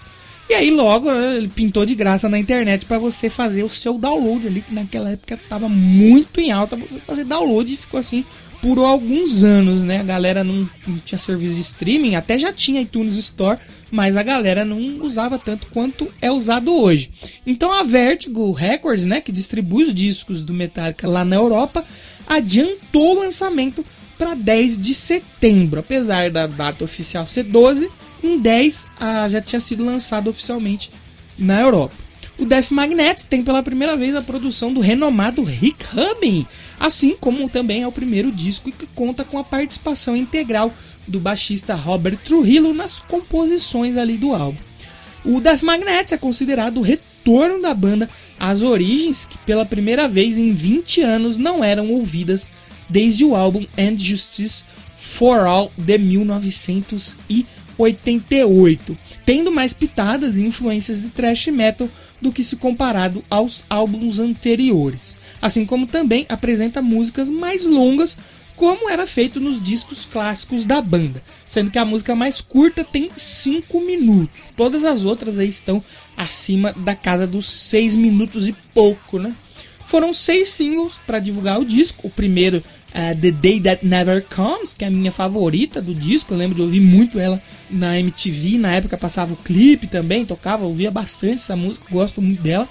E aí logo né, ele pintou de graça na internet para você fazer o seu download ali, que naquela época tava muito em alta você fazer download e ficou assim por alguns anos, né? A galera não, não, tinha serviço de streaming, até já tinha iTunes Store, mas a galera não usava tanto quanto é usado hoje. Então a Vertigo Records, né, que distribui os discos do Metallica lá na Europa, adiantou o lançamento para 10 de setembro, apesar da data oficial ser 12, em 10 ah, já tinha sido lançado oficialmente na Europa. O Death Magnet tem pela primeira vez a produção do renomado Rick Rubin, assim como também é o primeiro disco que conta com a participação integral do baixista Robert Trujillo nas composições ali do álbum. O Death Magnet é considerado o retorno da banda às origens que pela primeira vez em 20 anos não eram ouvidas desde o álbum And Justice for All de 1980. 88, tendo mais pitadas e influências de thrash metal do que se comparado aos álbuns anteriores, assim como também apresenta músicas mais longas, como era feito nos discos clássicos da banda, sendo que a música mais curta tem 5 minutos. Todas as outras aí estão acima da casa dos 6 minutos e pouco, né? Foram seis singles para divulgar o disco. O primeiro, uh, The Day That Never Comes, que é a minha favorita do disco. Eu lembro de ouvir muito ela na MTV. Na época passava o clipe também, tocava, ouvia bastante essa música, gosto muito dela.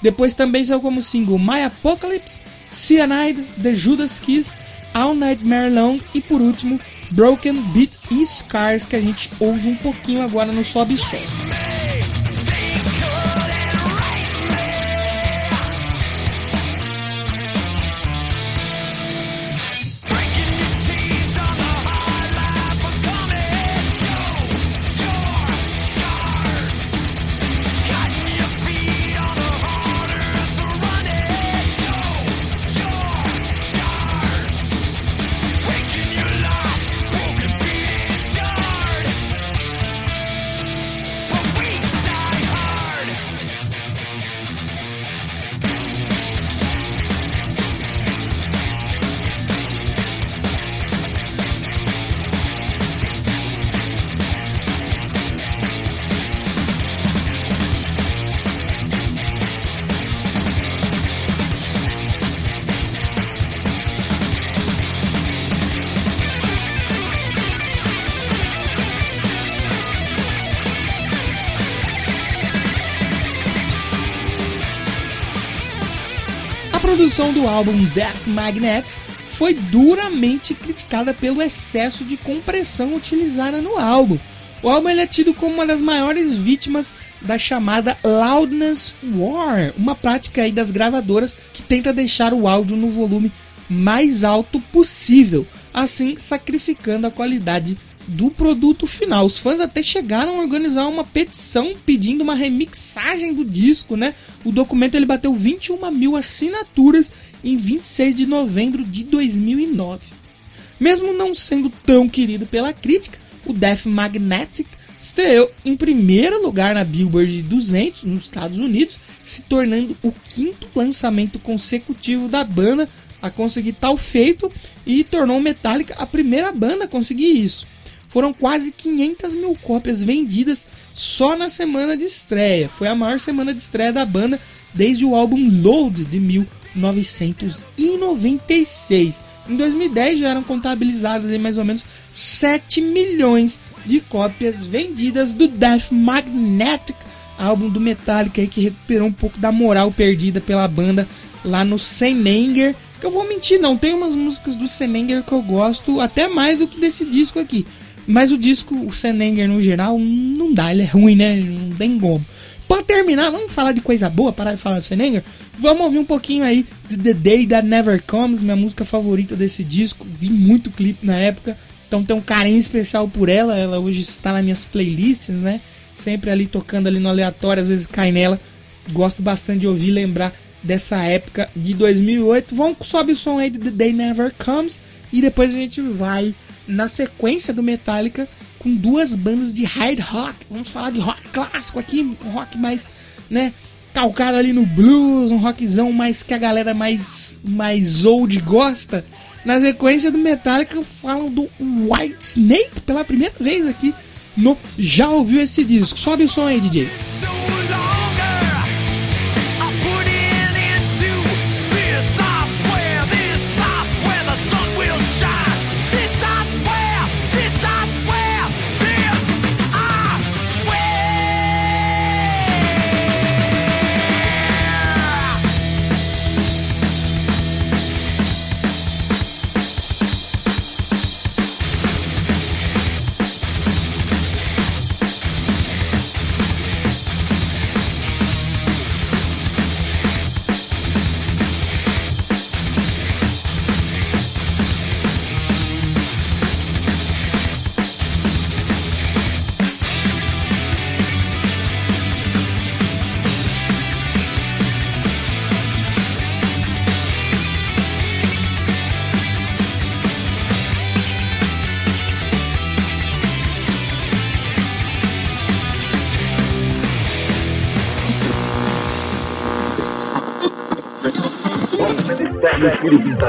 Depois também saiu como single My Apocalypse, Cyanide, The Judas Kiss, All Nightmare Long e por último Broken Beat e Scars, que a gente ouve um pouquinho agora no Sobe Som. Produção do álbum Death Magnet foi duramente criticada pelo excesso de compressão utilizada no álbum. O álbum é tido como uma das maiores vítimas da chamada Loudness War, uma prática das gravadoras que tenta deixar o áudio no volume mais alto possível, assim sacrificando a qualidade do produto final. Os fãs até chegaram a organizar uma petição pedindo uma remixagem do disco, né? O documento ele bateu 21 mil assinaturas em 26 de novembro de 2009. Mesmo não sendo tão querido pela crítica, o Death Magnetic estreou em primeiro lugar na Billboard 200 nos Estados Unidos, se tornando o quinto lançamento consecutivo da banda a conseguir tal feito e tornou Metallica a primeira banda a conseguir isso. Foram quase 500 mil cópias vendidas só na semana de estreia. Foi a maior semana de estreia da banda desde o álbum Load de 1996. Em 2010 já eram contabilizadas mais ou menos 7 milhões de cópias vendidas do Death Magnetic, álbum do Metallica que recuperou um pouco da moral perdida pela banda lá no Senenger. Que eu vou mentir, não, tem umas músicas do Senenger que eu gosto até mais do que desse disco aqui. Mas o disco, o Senenger no geral, não dá, ele é ruim, né? Não tem como. Pra terminar, vamos falar de coisa boa, parar de falar do Senenger? Vamos ouvir um pouquinho aí de The Day That Never Comes, minha música favorita desse disco. Vi muito clipe na época. Então tem um carinho especial por ela. Ela hoje está nas minhas playlists, né? Sempre ali tocando ali no aleatório, às vezes cai nela. Gosto bastante de ouvir lembrar dessa época de 2008. Vamos sobe o som aí de The Day Never Comes e depois a gente vai na sequência do Metallica com duas bandas de hard rock. Vamos falar de rock clássico aqui, um rock mais, né, calcado ali no blues, um rockzão mais que a galera mais mais old gosta. Na sequência do Metallica falam do White Snake pela primeira vez aqui no Já ouviu esse disco? Sobe o som aí, DJ.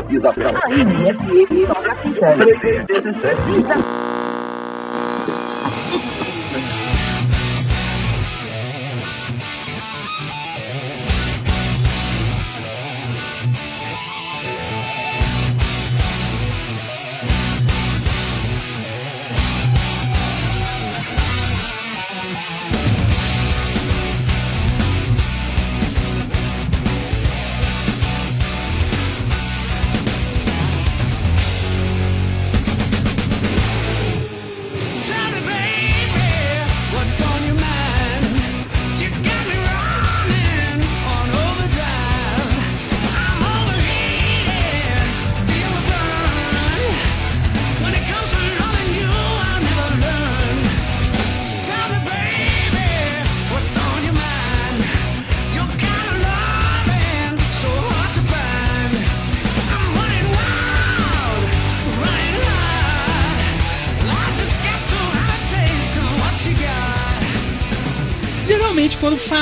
Da Praia. Aí, minha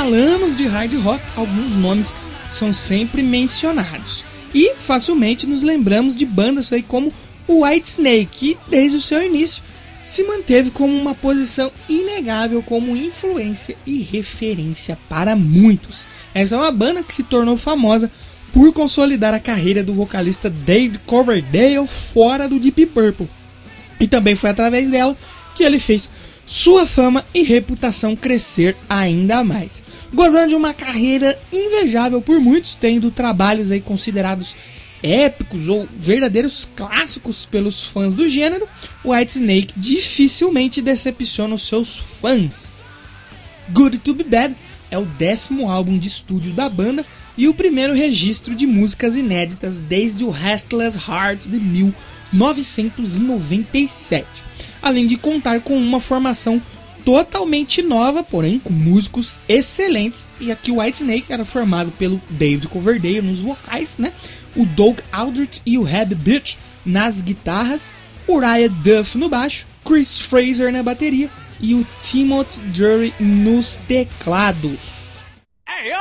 falamos de hard rock, alguns nomes são sempre mencionados. E facilmente nos lembramos de bandas aí como o White Snake, que desde o seu início se manteve como uma posição inegável como influência e referência para muitos. Essa é uma banda que se tornou famosa por consolidar a carreira do vocalista Dave Coverdale fora do Deep Purple. E também foi através dela que ele fez sua fama e reputação crescer ainda mais. Gozando de uma carreira invejável por muitos, tendo trabalhos aí considerados épicos ou verdadeiros clássicos pelos fãs do gênero, Whitesnake dificilmente decepciona os seus fãs. Good to Be Bad é o décimo álbum de estúdio da banda e o primeiro registro de músicas inéditas desde o Restless Heart de 1997, além de contar com uma formação totalmente nova, porém com músicos excelentes. E aqui o Whitesnake era formado pelo David Coverdale nos vocais, né? O Doug Aldrich e o Heb Bitch nas guitarras, Uriah Duff no baixo, Chris Fraser na bateria e o Timothy Jury nos teclados. Hey,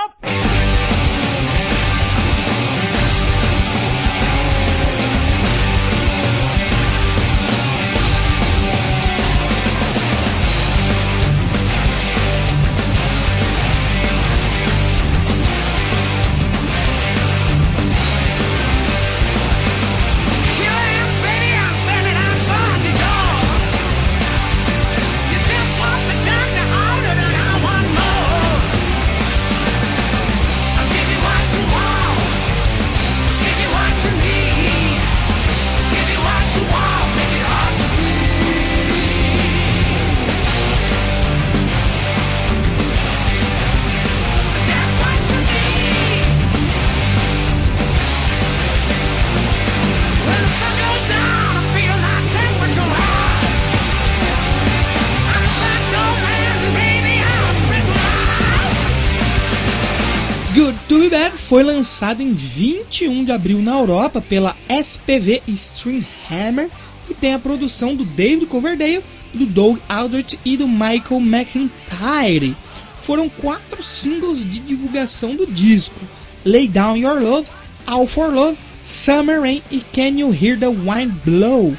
foi lançado em 21 de abril na Europa pela SPV Streamhammer e tem a produção do David Coverdale, do Doug Aldrich e do Michael McIntyre. Foram quatro singles de divulgação do disco: Lay Down Your Love, All for Love, Summer Rain e Can You Hear the Wind Blow.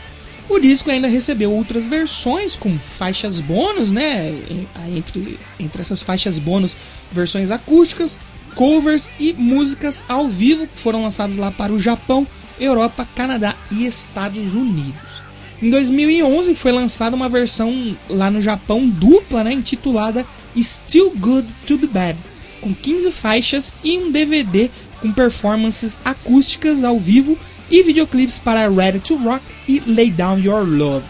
O disco ainda recebeu outras versões com faixas bônus, né? Entre, entre essas faixas bônus, versões acústicas, covers e músicas ao vivo que foram lançados lá para o Japão, Europa, Canadá e Estados Unidos. Em 2011 foi lançada uma versão lá no Japão dupla, né, intitulada Still Good to Be Bad, com 15 faixas e um DVD com performances acústicas ao vivo e videoclipes para Ready to Rock e Lay Down Your Love.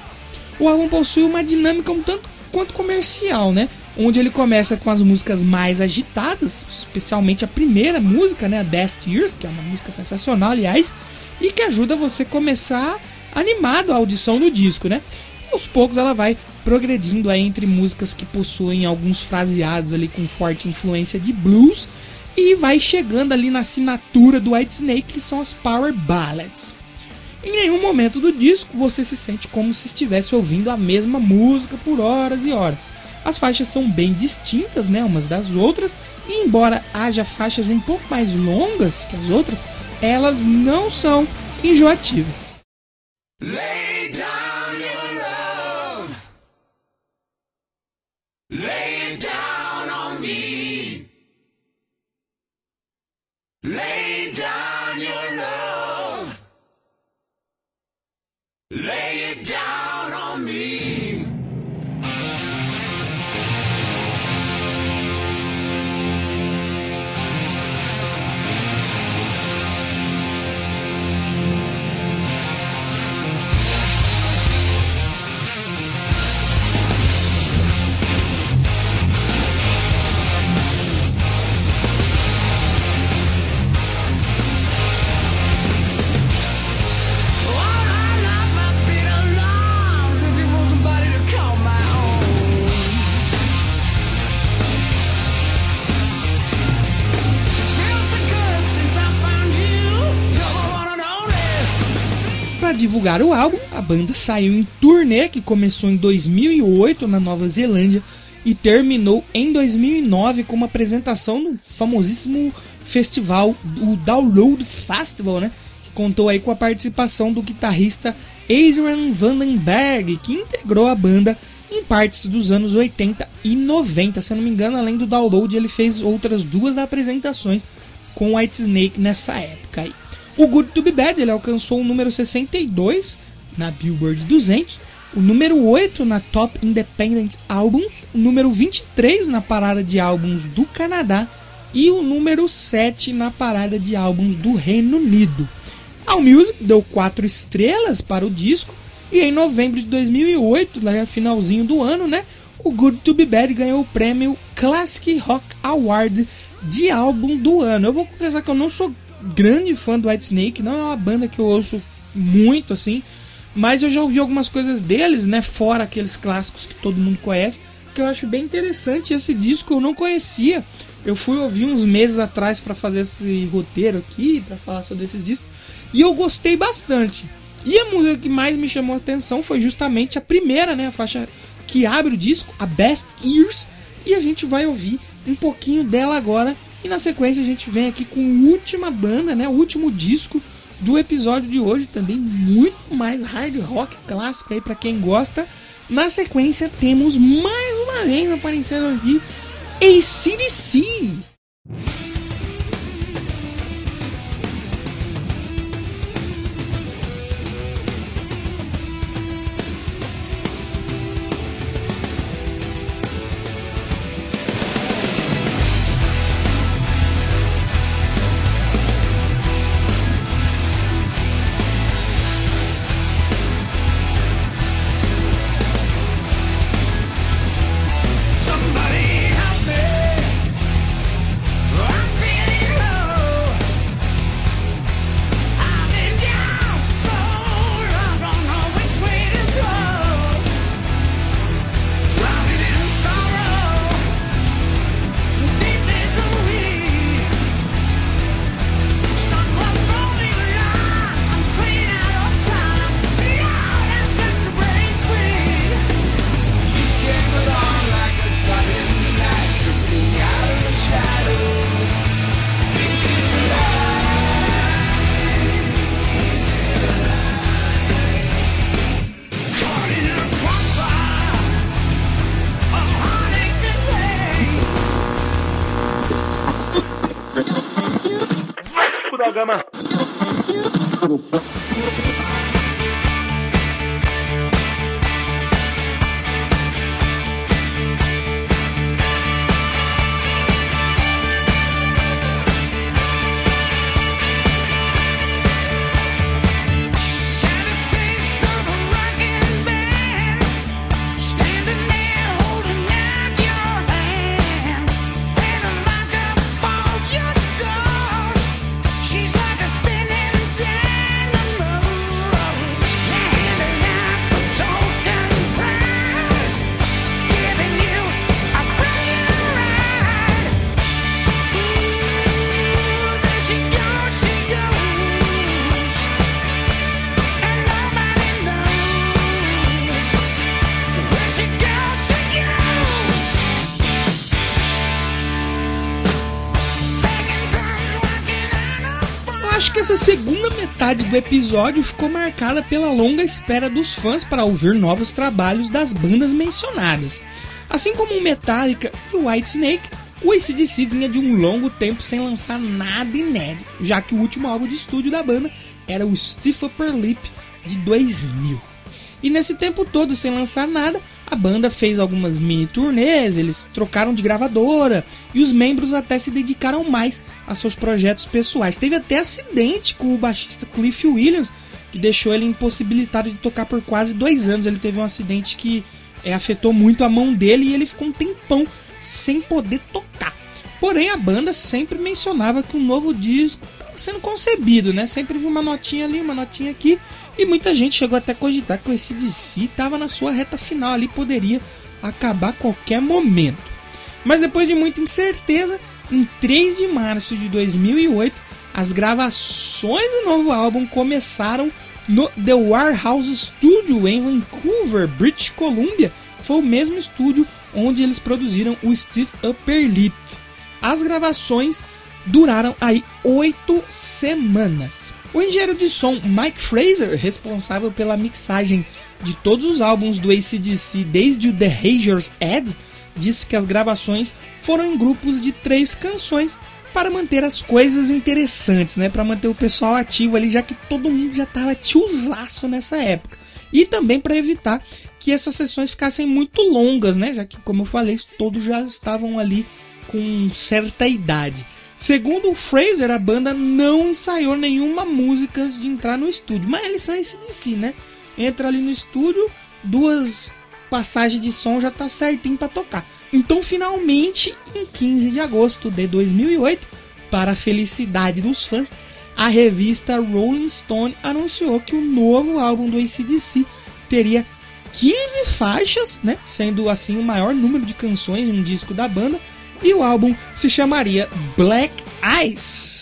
O álbum possui uma dinâmica um tanto quanto comercial, né? Onde ele começa com as músicas mais agitadas, especialmente a primeira música, né, Best Years, que é uma música sensacional, aliás, e que ajuda você a começar animado a audição do disco, né? E aos poucos ela vai progredindo aí entre músicas que possuem alguns fraseados ali com forte influência de blues e vai chegando ali na assinatura do Whitesnake, que são as Power Ballads. Em nenhum momento do disco você se sente como se estivesse ouvindo a mesma música por horas e horas. As faixas são bem distintas, né, umas das outras, e embora haja faixas um pouco mais longas que as outras, elas não são enjoativas. Lay down your love. Lay down on me. Lay divulgar o álbum, a banda saiu em turnê que começou em 2008 na Nova Zelândia e terminou em 2009 com uma apresentação no famosíssimo festival, o Download Festival, né? Que contou aí com a participação do guitarrista Adrian Vandenberg, que integrou a banda em partes dos anos 80 e 90. Se eu não me engano, além do Download, ele fez outras duas apresentações com Whitesnake nessa época aí. O Good to Be Bad ele alcançou o número 62 na Billboard 200 o número 8 na Top Independent Albums, o número 23 na parada de álbuns do Canadá e o número 7 na parada de álbuns do Reino Unido. Allmusic deu 4 estrelas para o disco e em novembro de 2008, lá finalzinho do ano, né, o Good to Be Bad ganhou o prêmio Classic Rock Award de álbum do ano. Eu vou confessar que eu não sou grande fã do Whitesnake, não é uma banda que eu ouço muito assim, mas eu já ouvi algumas coisas deles, né, fora aqueles clássicos que todo mundo conhece, que eu acho bem interessante. Esse disco eu não conhecia. Eu fui ouvir uns meses atrás para fazer esse roteiro aqui, para falar sobre esses discos, e eu gostei bastante. E a música que mais me chamou a atenção foi justamente a primeira, né, a faixa que abre o disco, a Best Years, e a gente vai ouvir um pouquinho dela agora. E na sequência a gente vem aqui com a última banda, né, o último disco do episódio de hoje, também muito mais hard rock clássico aí para quem gosta. Na sequência temos mais uma vez aparecendo aqui ACDC. Do episódio ficou marcada pela longa espera dos fãs para ouvir novos trabalhos das bandas mencionadas. Assim como o Metallica e o Whitesnake, o ACDC vinha de um longo tempo sem lançar nada inédito, já que o último álbum de estúdio da banda era o Stiff Upper Lip de 2000. E nesse tempo todo, sem lançar nada, a banda fez algumas mini turnês, eles trocaram de gravadora e os membros até se dedicaram mais a seus projetos pessoais. Teve até acidente com o baixista Cliff Williams, que deixou ele impossibilitado de tocar por quase dois anos. Ele teve um acidente que é, afetou muito a mão dele e ele ficou um tempão sem poder tocar. Porém, a banda sempre mencionava que um novo disco estava sendo concebido, né? Sempre vi uma notinha ali, uma notinha aqui. E muita gente chegou até a cogitar que o SDC estava na sua reta final ali, poderia acabar a qualquer momento. Mas depois de muita incerteza, em 3 de março de 2008, as gravações do novo álbum começaram no The Warehouse Studio em Vancouver, British Columbia. Foi o mesmo estúdio onde eles produziram o Stiff Upper. As gravações duraram aí oito semanas. O engenheiro de som Mike Fraser, responsável pela mixagem de todos os álbuns do ACDC desde o The Hazer's Edge, disse que as gravações foram em grupos de três canções para manter as coisas interessantes, né? Para manter o pessoal ativo ali, já que todo mundo já tava tiozaço nessa época. e também para evitar que essas sessões ficassem muito longas, né? Já que, como eu falei, todos já estavam ali com certa idade. Segundo o Fraser, a banda não ensaiou nenhuma música antes de entrar no estúdio, mas eles são esse de si, né? Entra ali no estúdio, duas passagens de som já tá certinho para tocar. Então, finalmente, em 15 de agosto de 2008, para a felicidade dos fãs, a revista Rolling Stone anunciou que o novo álbum do ACDC teria 15 faixas, né? Sendo assim o maior número de canções em um disco da banda, e o álbum se chamaria Black Ice.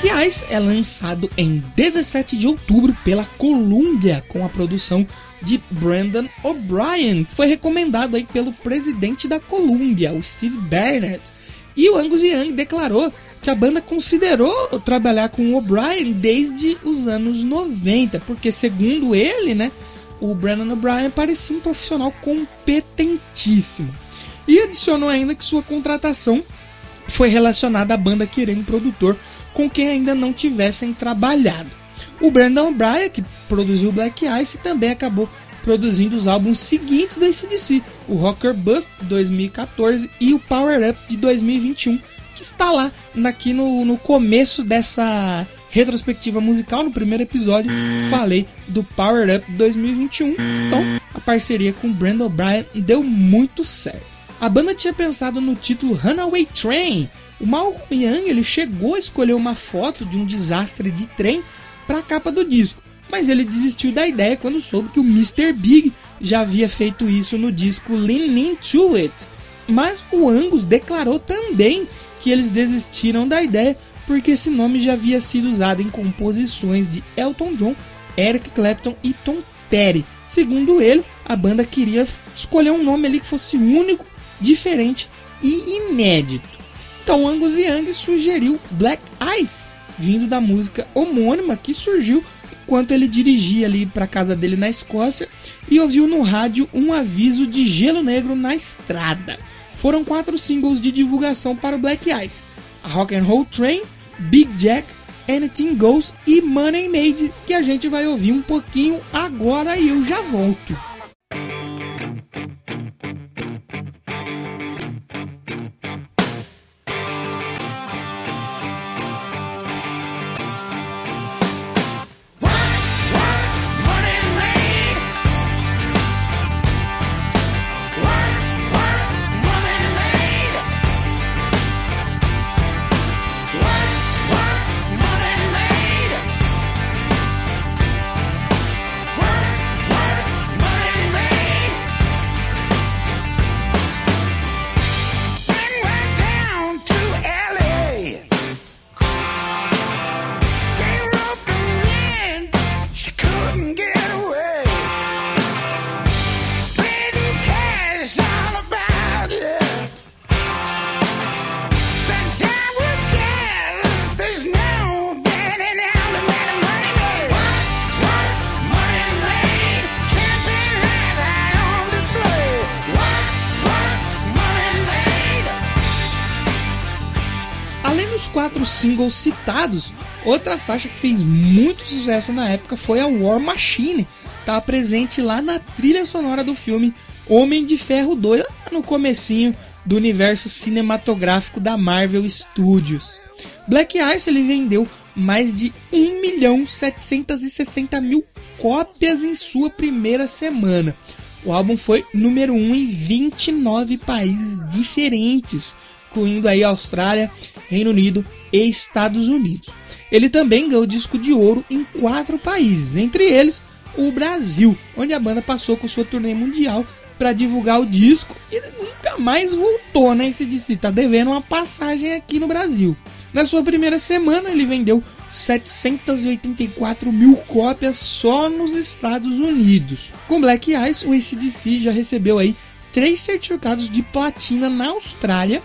Black Ice é lançado em 17 de outubro pela Columbia com a produção de Brandon O'Brien, que foi recomendado aí pelo presidente da Columbia, o Steve Barnett. E o Angus Young declarou que a banda considerou trabalhar com O'Brien desde os anos 90, porque segundo ele, né, o Brandon O'Brien parecia um profissional competentíssimo. E adicionou ainda que sua contratação foi relacionada à banda querer um produtor com quem ainda não tivessem trabalhado. O Brandon O'Brien, que produziu Black Ice, também acabou produzindo os álbuns seguintes do ACDC, o Rocker Bust de 2014 e o Power Up de 2021, que está lá aqui no, no começo dessa retrospectiva musical. No primeiro episódio, falei do Power Up 2021. Então, a parceria com Brandon O'Brien deu muito certo. A banda tinha pensado no título Runaway Train. O Malcolm Young ele chegou a escolher uma foto de um desastre de trem para a capa do disco, mas ele desistiu da ideia quando soube que o Mr. Big já havia feito isso no disco Lean Into It. Mas o Angus declarou também que eles desistiram da ideia porque esse nome já havia sido usado em composições de Elton John, Eric Clapton e Tom Petty. Segundo ele, a banda queria escolher um nome ali que fosse único, diferente e inédito. Então Angus Young sugeriu Black Ice, vindo da música homônima que surgiu enquanto ele dirigia ali para casa dele na Escócia e ouviu no rádio um aviso de gelo negro na estrada. Foram quatro singles de divulgação para o Black Ice: a Rock and Roll Train, Big Jack, Anything Goes e Money Made, que a gente vai ouvir um pouquinho agora e eu já volto. Singles citados, outra faixa que fez muito sucesso na época foi a War Machine, estava presente lá na trilha sonora do filme Homem de Ferro 2, lá no comecinho do universo cinematográfico da Marvel Studios. Black Ice ele vendeu mais de 1 milhão 760 mil cópias em sua primeira semana. O álbum foi número 1 em 29 países diferentes, incluindo aí Austrália, Reino Unido e Estados Unidos. Ele também ganhou disco de ouro em quatro países, entre eles o Brasil, onde a banda passou com sua turnê mundial para divulgar o disco e nunca mais voltou, né? Esse DC tá devendo uma passagem aqui no Brasil. Na sua primeira semana, ele vendeu 784 mil cópias só nos Estados Unidos. Com Black Eyes, o ACDC já recebeu aí três certificados de platina na Austrália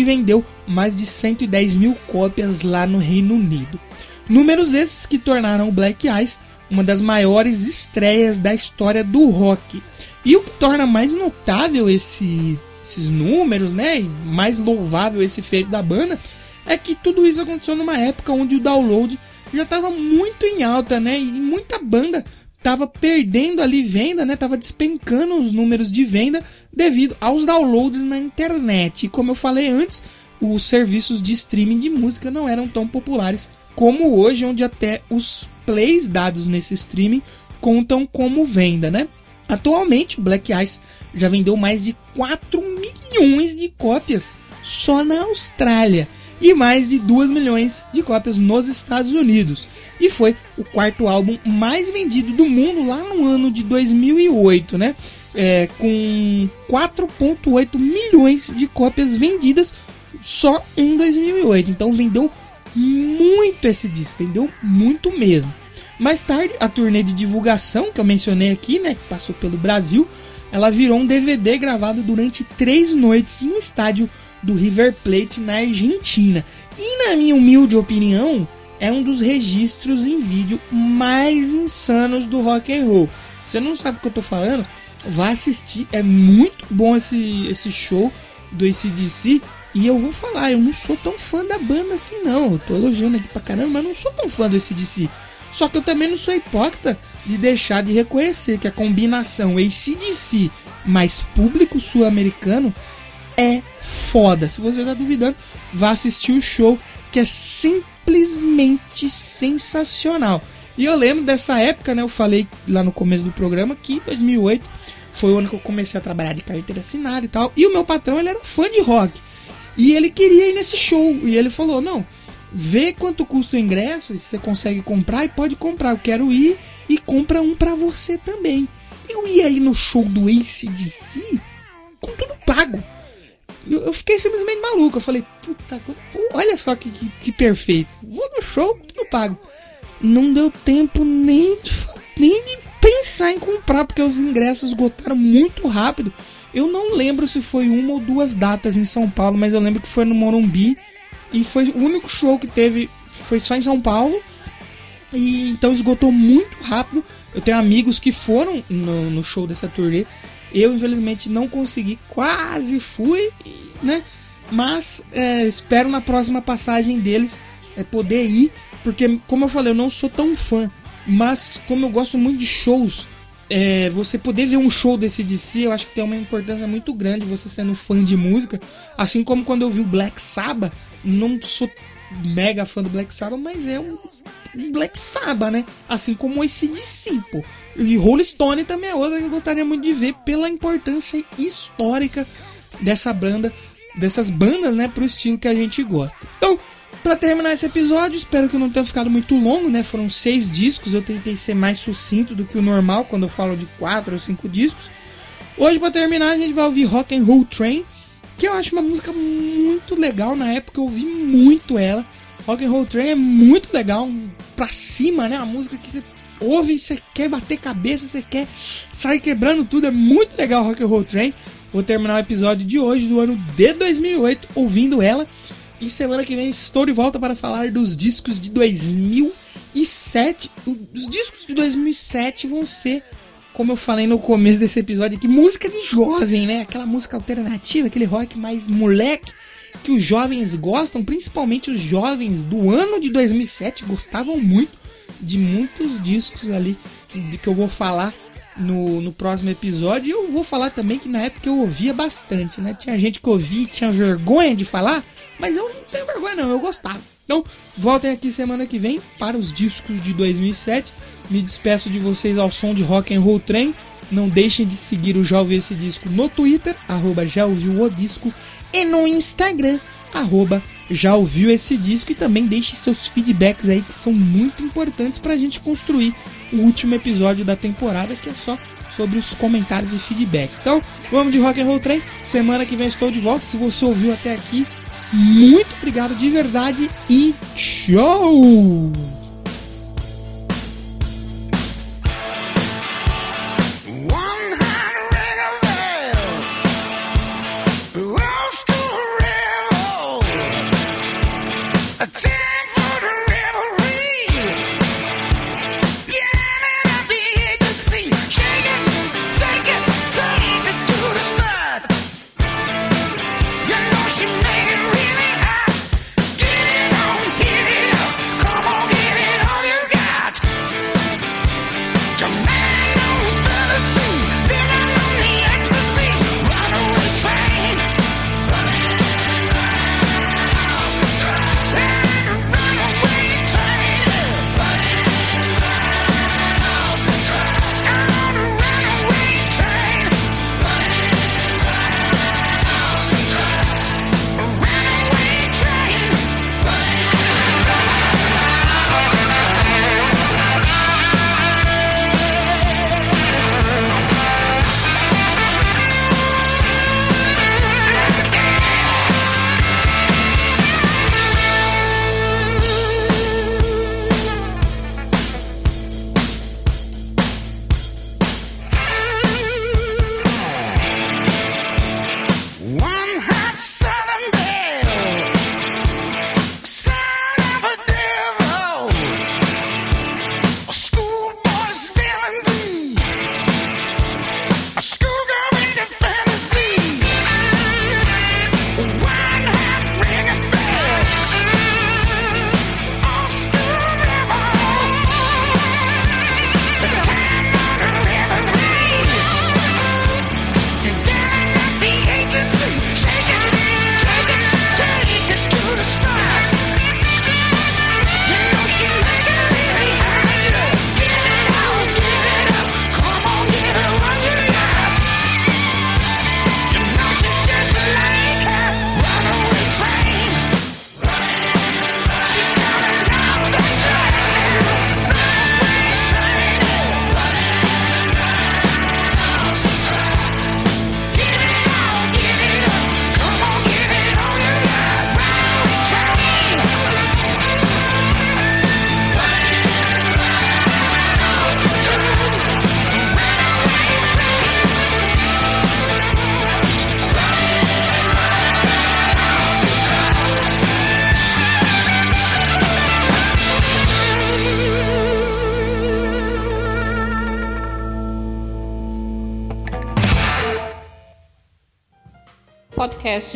e vendeu mais de 110 mil cópias lá no Reino Unido. Números esses que tornaram o Black Eyes uma das maiores estreias da história do rock. E o que torna mais notável esse, esses números, né, e mais louvável esse feito da banda, é que tudo isso aconteceu numa época onde o download já estava muito em alta, né, e muita banda estava perdendo ali venda, né, tava despencando os números de venda devido aos downloads na internet. E como eu falei antes, os serviços de streaming de música não eram tão populares como hoje, onde até os plays dados nesse streaming contam como venda, né? Atualmente, Black Ice já vendeu mais de 4 milhões de cópias só na Austrália e mais de 2 milhões de cópias nos Estados Unidos. E foi o quarto álbum mais vendido do mundo lá no ano de 2008, né? É, com 4,8 milhões de cópias vendidas só em 2008. Então vendeu muito esse disco, vendeu muito mesmo. Mais tarde, a turnê de divulgação que eu mencionei aqui, né, que passou pelo Brasil, ela virou um DVD gravado durante três noites em um estádio do River Plate na Argentina. E na minha humilde opinião, é um dos registros em vídeo mais insanos do rock and roll. Você não sabe o que eu tô falando? Vá assistir, é muito bom esse, esse show do ACDC. E eu vou falar, eu não sou tão fã da banda assim não. Eu tô elogiando aqui pra caramba, mas não sou tão fã do ACDC. Só que eu também não sou hipócrita de deixar de reconhecer que a combinação ACDC mais público sul-americano é foda. Se você tá duvidando, vá assistir o show que é simplesmente sensacional. E eu lembro dessa época, né? Eu falei lá no começo do programa que 2008 foi o ano que eu comecei a trabalhar de carteira assinada e tal. E o meu patrão, ele era fã de rock. E ele queria ir nesse show. E ele falou: Não, vê quanto custa o ingresso, e você consegue comprar e pode comprar. Eu quero ir e compra um pra você também. Eu ia ir no show do ACDC com tudo pago. Eu, eu fiquei simplesmente maluco. Eu falei, puta, olha só que, que, que perfeito. Vou no show, tudo pago. Não deu tempo nem de, nem de pensar em comprar, porque os ingressos esgotaram muito rápido. Eu não lembro se foi uma ou duas datas em São Paulo, mas eu lembro que foi no Morumbi. E foi o único show que teve, foi só em São Paulo. E então esgotou muito rápido. Eu tenho amigos que foram no, no show dessa turnê. Eu, infelizmente, não consegui, quase fui, né? Mas é, espero na próxima passagem deles é, poder ir, porque, como eu falei, eu não sou tão fã, mas como eu gosto muito de shows, é, você poder ver um show desse DC, eu acho que tem uma importância muito grande você sendo fã de música. Assim como quando eu vi o Black Sabbath, não sou mega fã do Black Sabbath, mas é um, um Black Sabbath, né? Assim como esse pô. E Rolling Stone também é outra que eu gostaria muito de ver pela importância histórica dessa banda, dessas bandas, né, pro estilo que a gente gosta. Então, para terminar esse episódio, espero que não tenha ficado muito longo, né? Foram seis discos, eu tentei ser mais sucinto do que o normal quando eu falo de quatro ou cinco discos. Hoje, para terminar, a gente vai ouvir Rock and Roll Train, que eu acho uma música muito legal. Na época eu ouvi muito ela. Rock and Roll Train é muito legal, pra cima, né? Uma música que você ouve, você quer bater cabeça, você quer sair quebrando tudo. É muito legal Rock and Roll Train. Vou terminar o episódio de hoje, do ano de 2008, ouvindo ela. E semana que vem estou de volta para falar dos discos de 2007. Os discos de 2007 vão ser, como eu falei no começo desse episódio, que música de jovem, né? Aquela música alternativa, aquele rock mais moleque que os jovens gostam, principalmente os jovens do ano de 2007 gostavam muito de muitos discos ali de que eu vou falar no, no próximo episódio. E eu vou falar também que na época eu ouvia bastante, né? Tinha gente que ouvia e tinha vergonha de falar, mas eu não tenho vergonha não, eu gostava. Então, voltem aqui semana que vem para os discos de 2007 me despeço de vocês ao som de Rock and Roll Trem. Não deixem de seguir o Já Ouvi Esse Disco no Twitter, arroba Já Ouviu O Disco, e no Instagram, arroba Já Ouviu Esse Disco. E também deixe seus feedbacks aí, que são muito importantes para a gente construir o último episódio da temporada, que é só sobre os comentários e feedbacks. Então, vamos de Rock and Roll Train. Semana que vem estou de volta. Se você ouviu até aqui, muito obrigado de verdade e tchau!